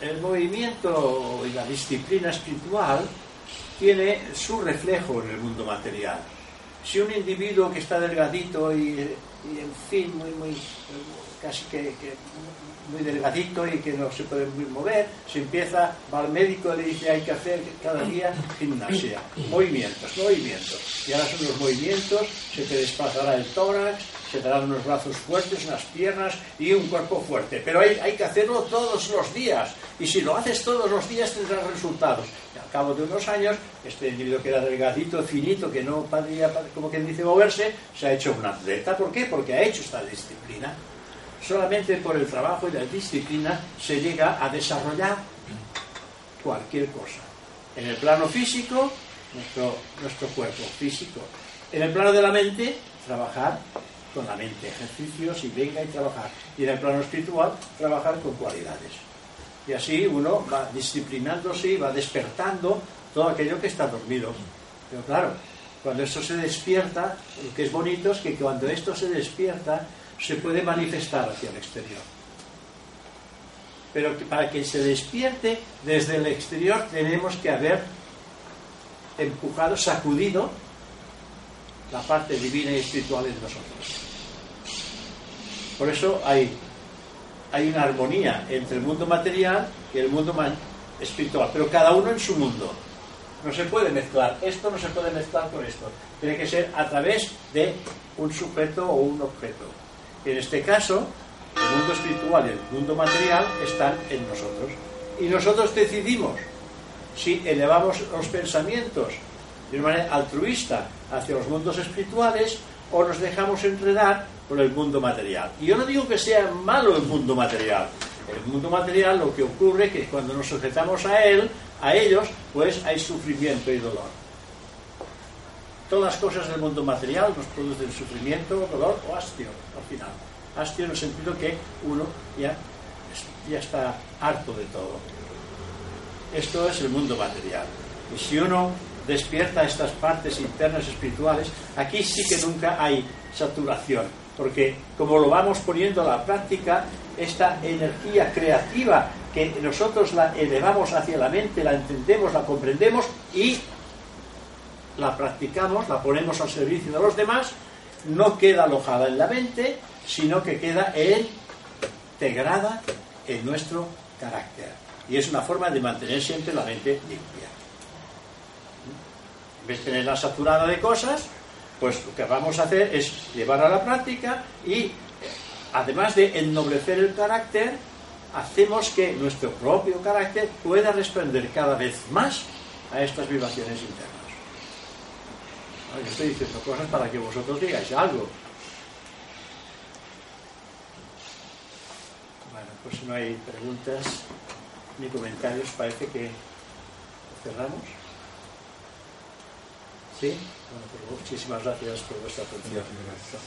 S3: El movimiento y la disciplina espiritual tiene su reflejo en el mundo material. Si un individuo que está delgadito y, en fin, muy, muy, casi que muy delgadito y que no se puede mover, se empieza, va al médico y le dice hay que hacer cada día gimnasia, movimientos, movimientos. Y ahora son los movimientos, se te desplazará el tórax, se te darán unos brazos fuertes, unas piernas y un cuerpo fuerte. Pero hay, hay que hacerlo todos los días. Y si lo haces todos los días tendrás resultados. Y al cabo de unos años, este individuo que era delgadito, finito, que no podía, como quien dice, moverse, se ha hecho un atleta. ¿Por qué? Porque ha hecho esta disciplina solamente por el trabajo y la disciplina se llega a desarrollar cualquier cosa. En el plano físico, nuestro, nuestro cuerpo físico. En el plano de la mente, trabajar con la mente, ejercicios y venga y trabajar. Y en el plano espiritual, trabajar con cualidades. Y así uno va disciplinándose y va despertando todo aquello que está dormido. Pero claro, cuando esto se despierta, lo que es bonito es que cuando esto se despierta, se puede manifestar hacia el exterior. Pero para que se despierte desde el exterior tenemos que haber empujado, sacudido la parte divina y espiritual en nosotros. Por eso hay, hay una armonía entre el mundo material y el mundo espiritual, pero cada uno en su mundo. No se puede mezclar, esto no se puede mezclar con esto. Tiene que ser a través de un sujeto o un objeto. En este caso, el mundo espiritual y el mundo material están en nosotros. Y nosotros decidimos si elevamos los pensamientos de una manera altruista hacia los mundos espirituales o nos dejamos enredar por el mundo material. Y yo no digo que sea malo el mundo material. El mundo material lo que ocurre es que cuando nos sujetamos a él, a ellos, pues hay sufrimiento y dolor. Todas las cosas del mundo material nos producen sufrimiento, dolor o hastio al final. Hastio en el sentido que uno ya, ya está harto de todo. Esto es el mundo material. Y si uno despierta estas partes internas espirituales, aquí sí que nunca hay saturación, porque como lo vamos poniendo a la práctica, esta energía creativa que nosotros la elevamos hacia la mente, la entendemos, la comprendemos y la practicamos, la ponemos al servicio de los demás, no queda alojada en la mente, sino que queda integrada en nuestro carácter. Y es una forma de mantener siempre la mente limpia. En vez de tenerla saturada de cosas, pues lo que vamos a hacer es llevar a la práctica y, además de ennoblecer el carácter, hacemos que nuestro propio carácter pueda responder cada vez más a estas vibraciones internas. Yo estoy diciendo cosas para que vosotros digáis algo. Bueno, pues si no hay preguntas ni comentarios, parece que cerramos. ¿Sí? Bueno, pues muchísimas gracias por vuestra atención. Gracias.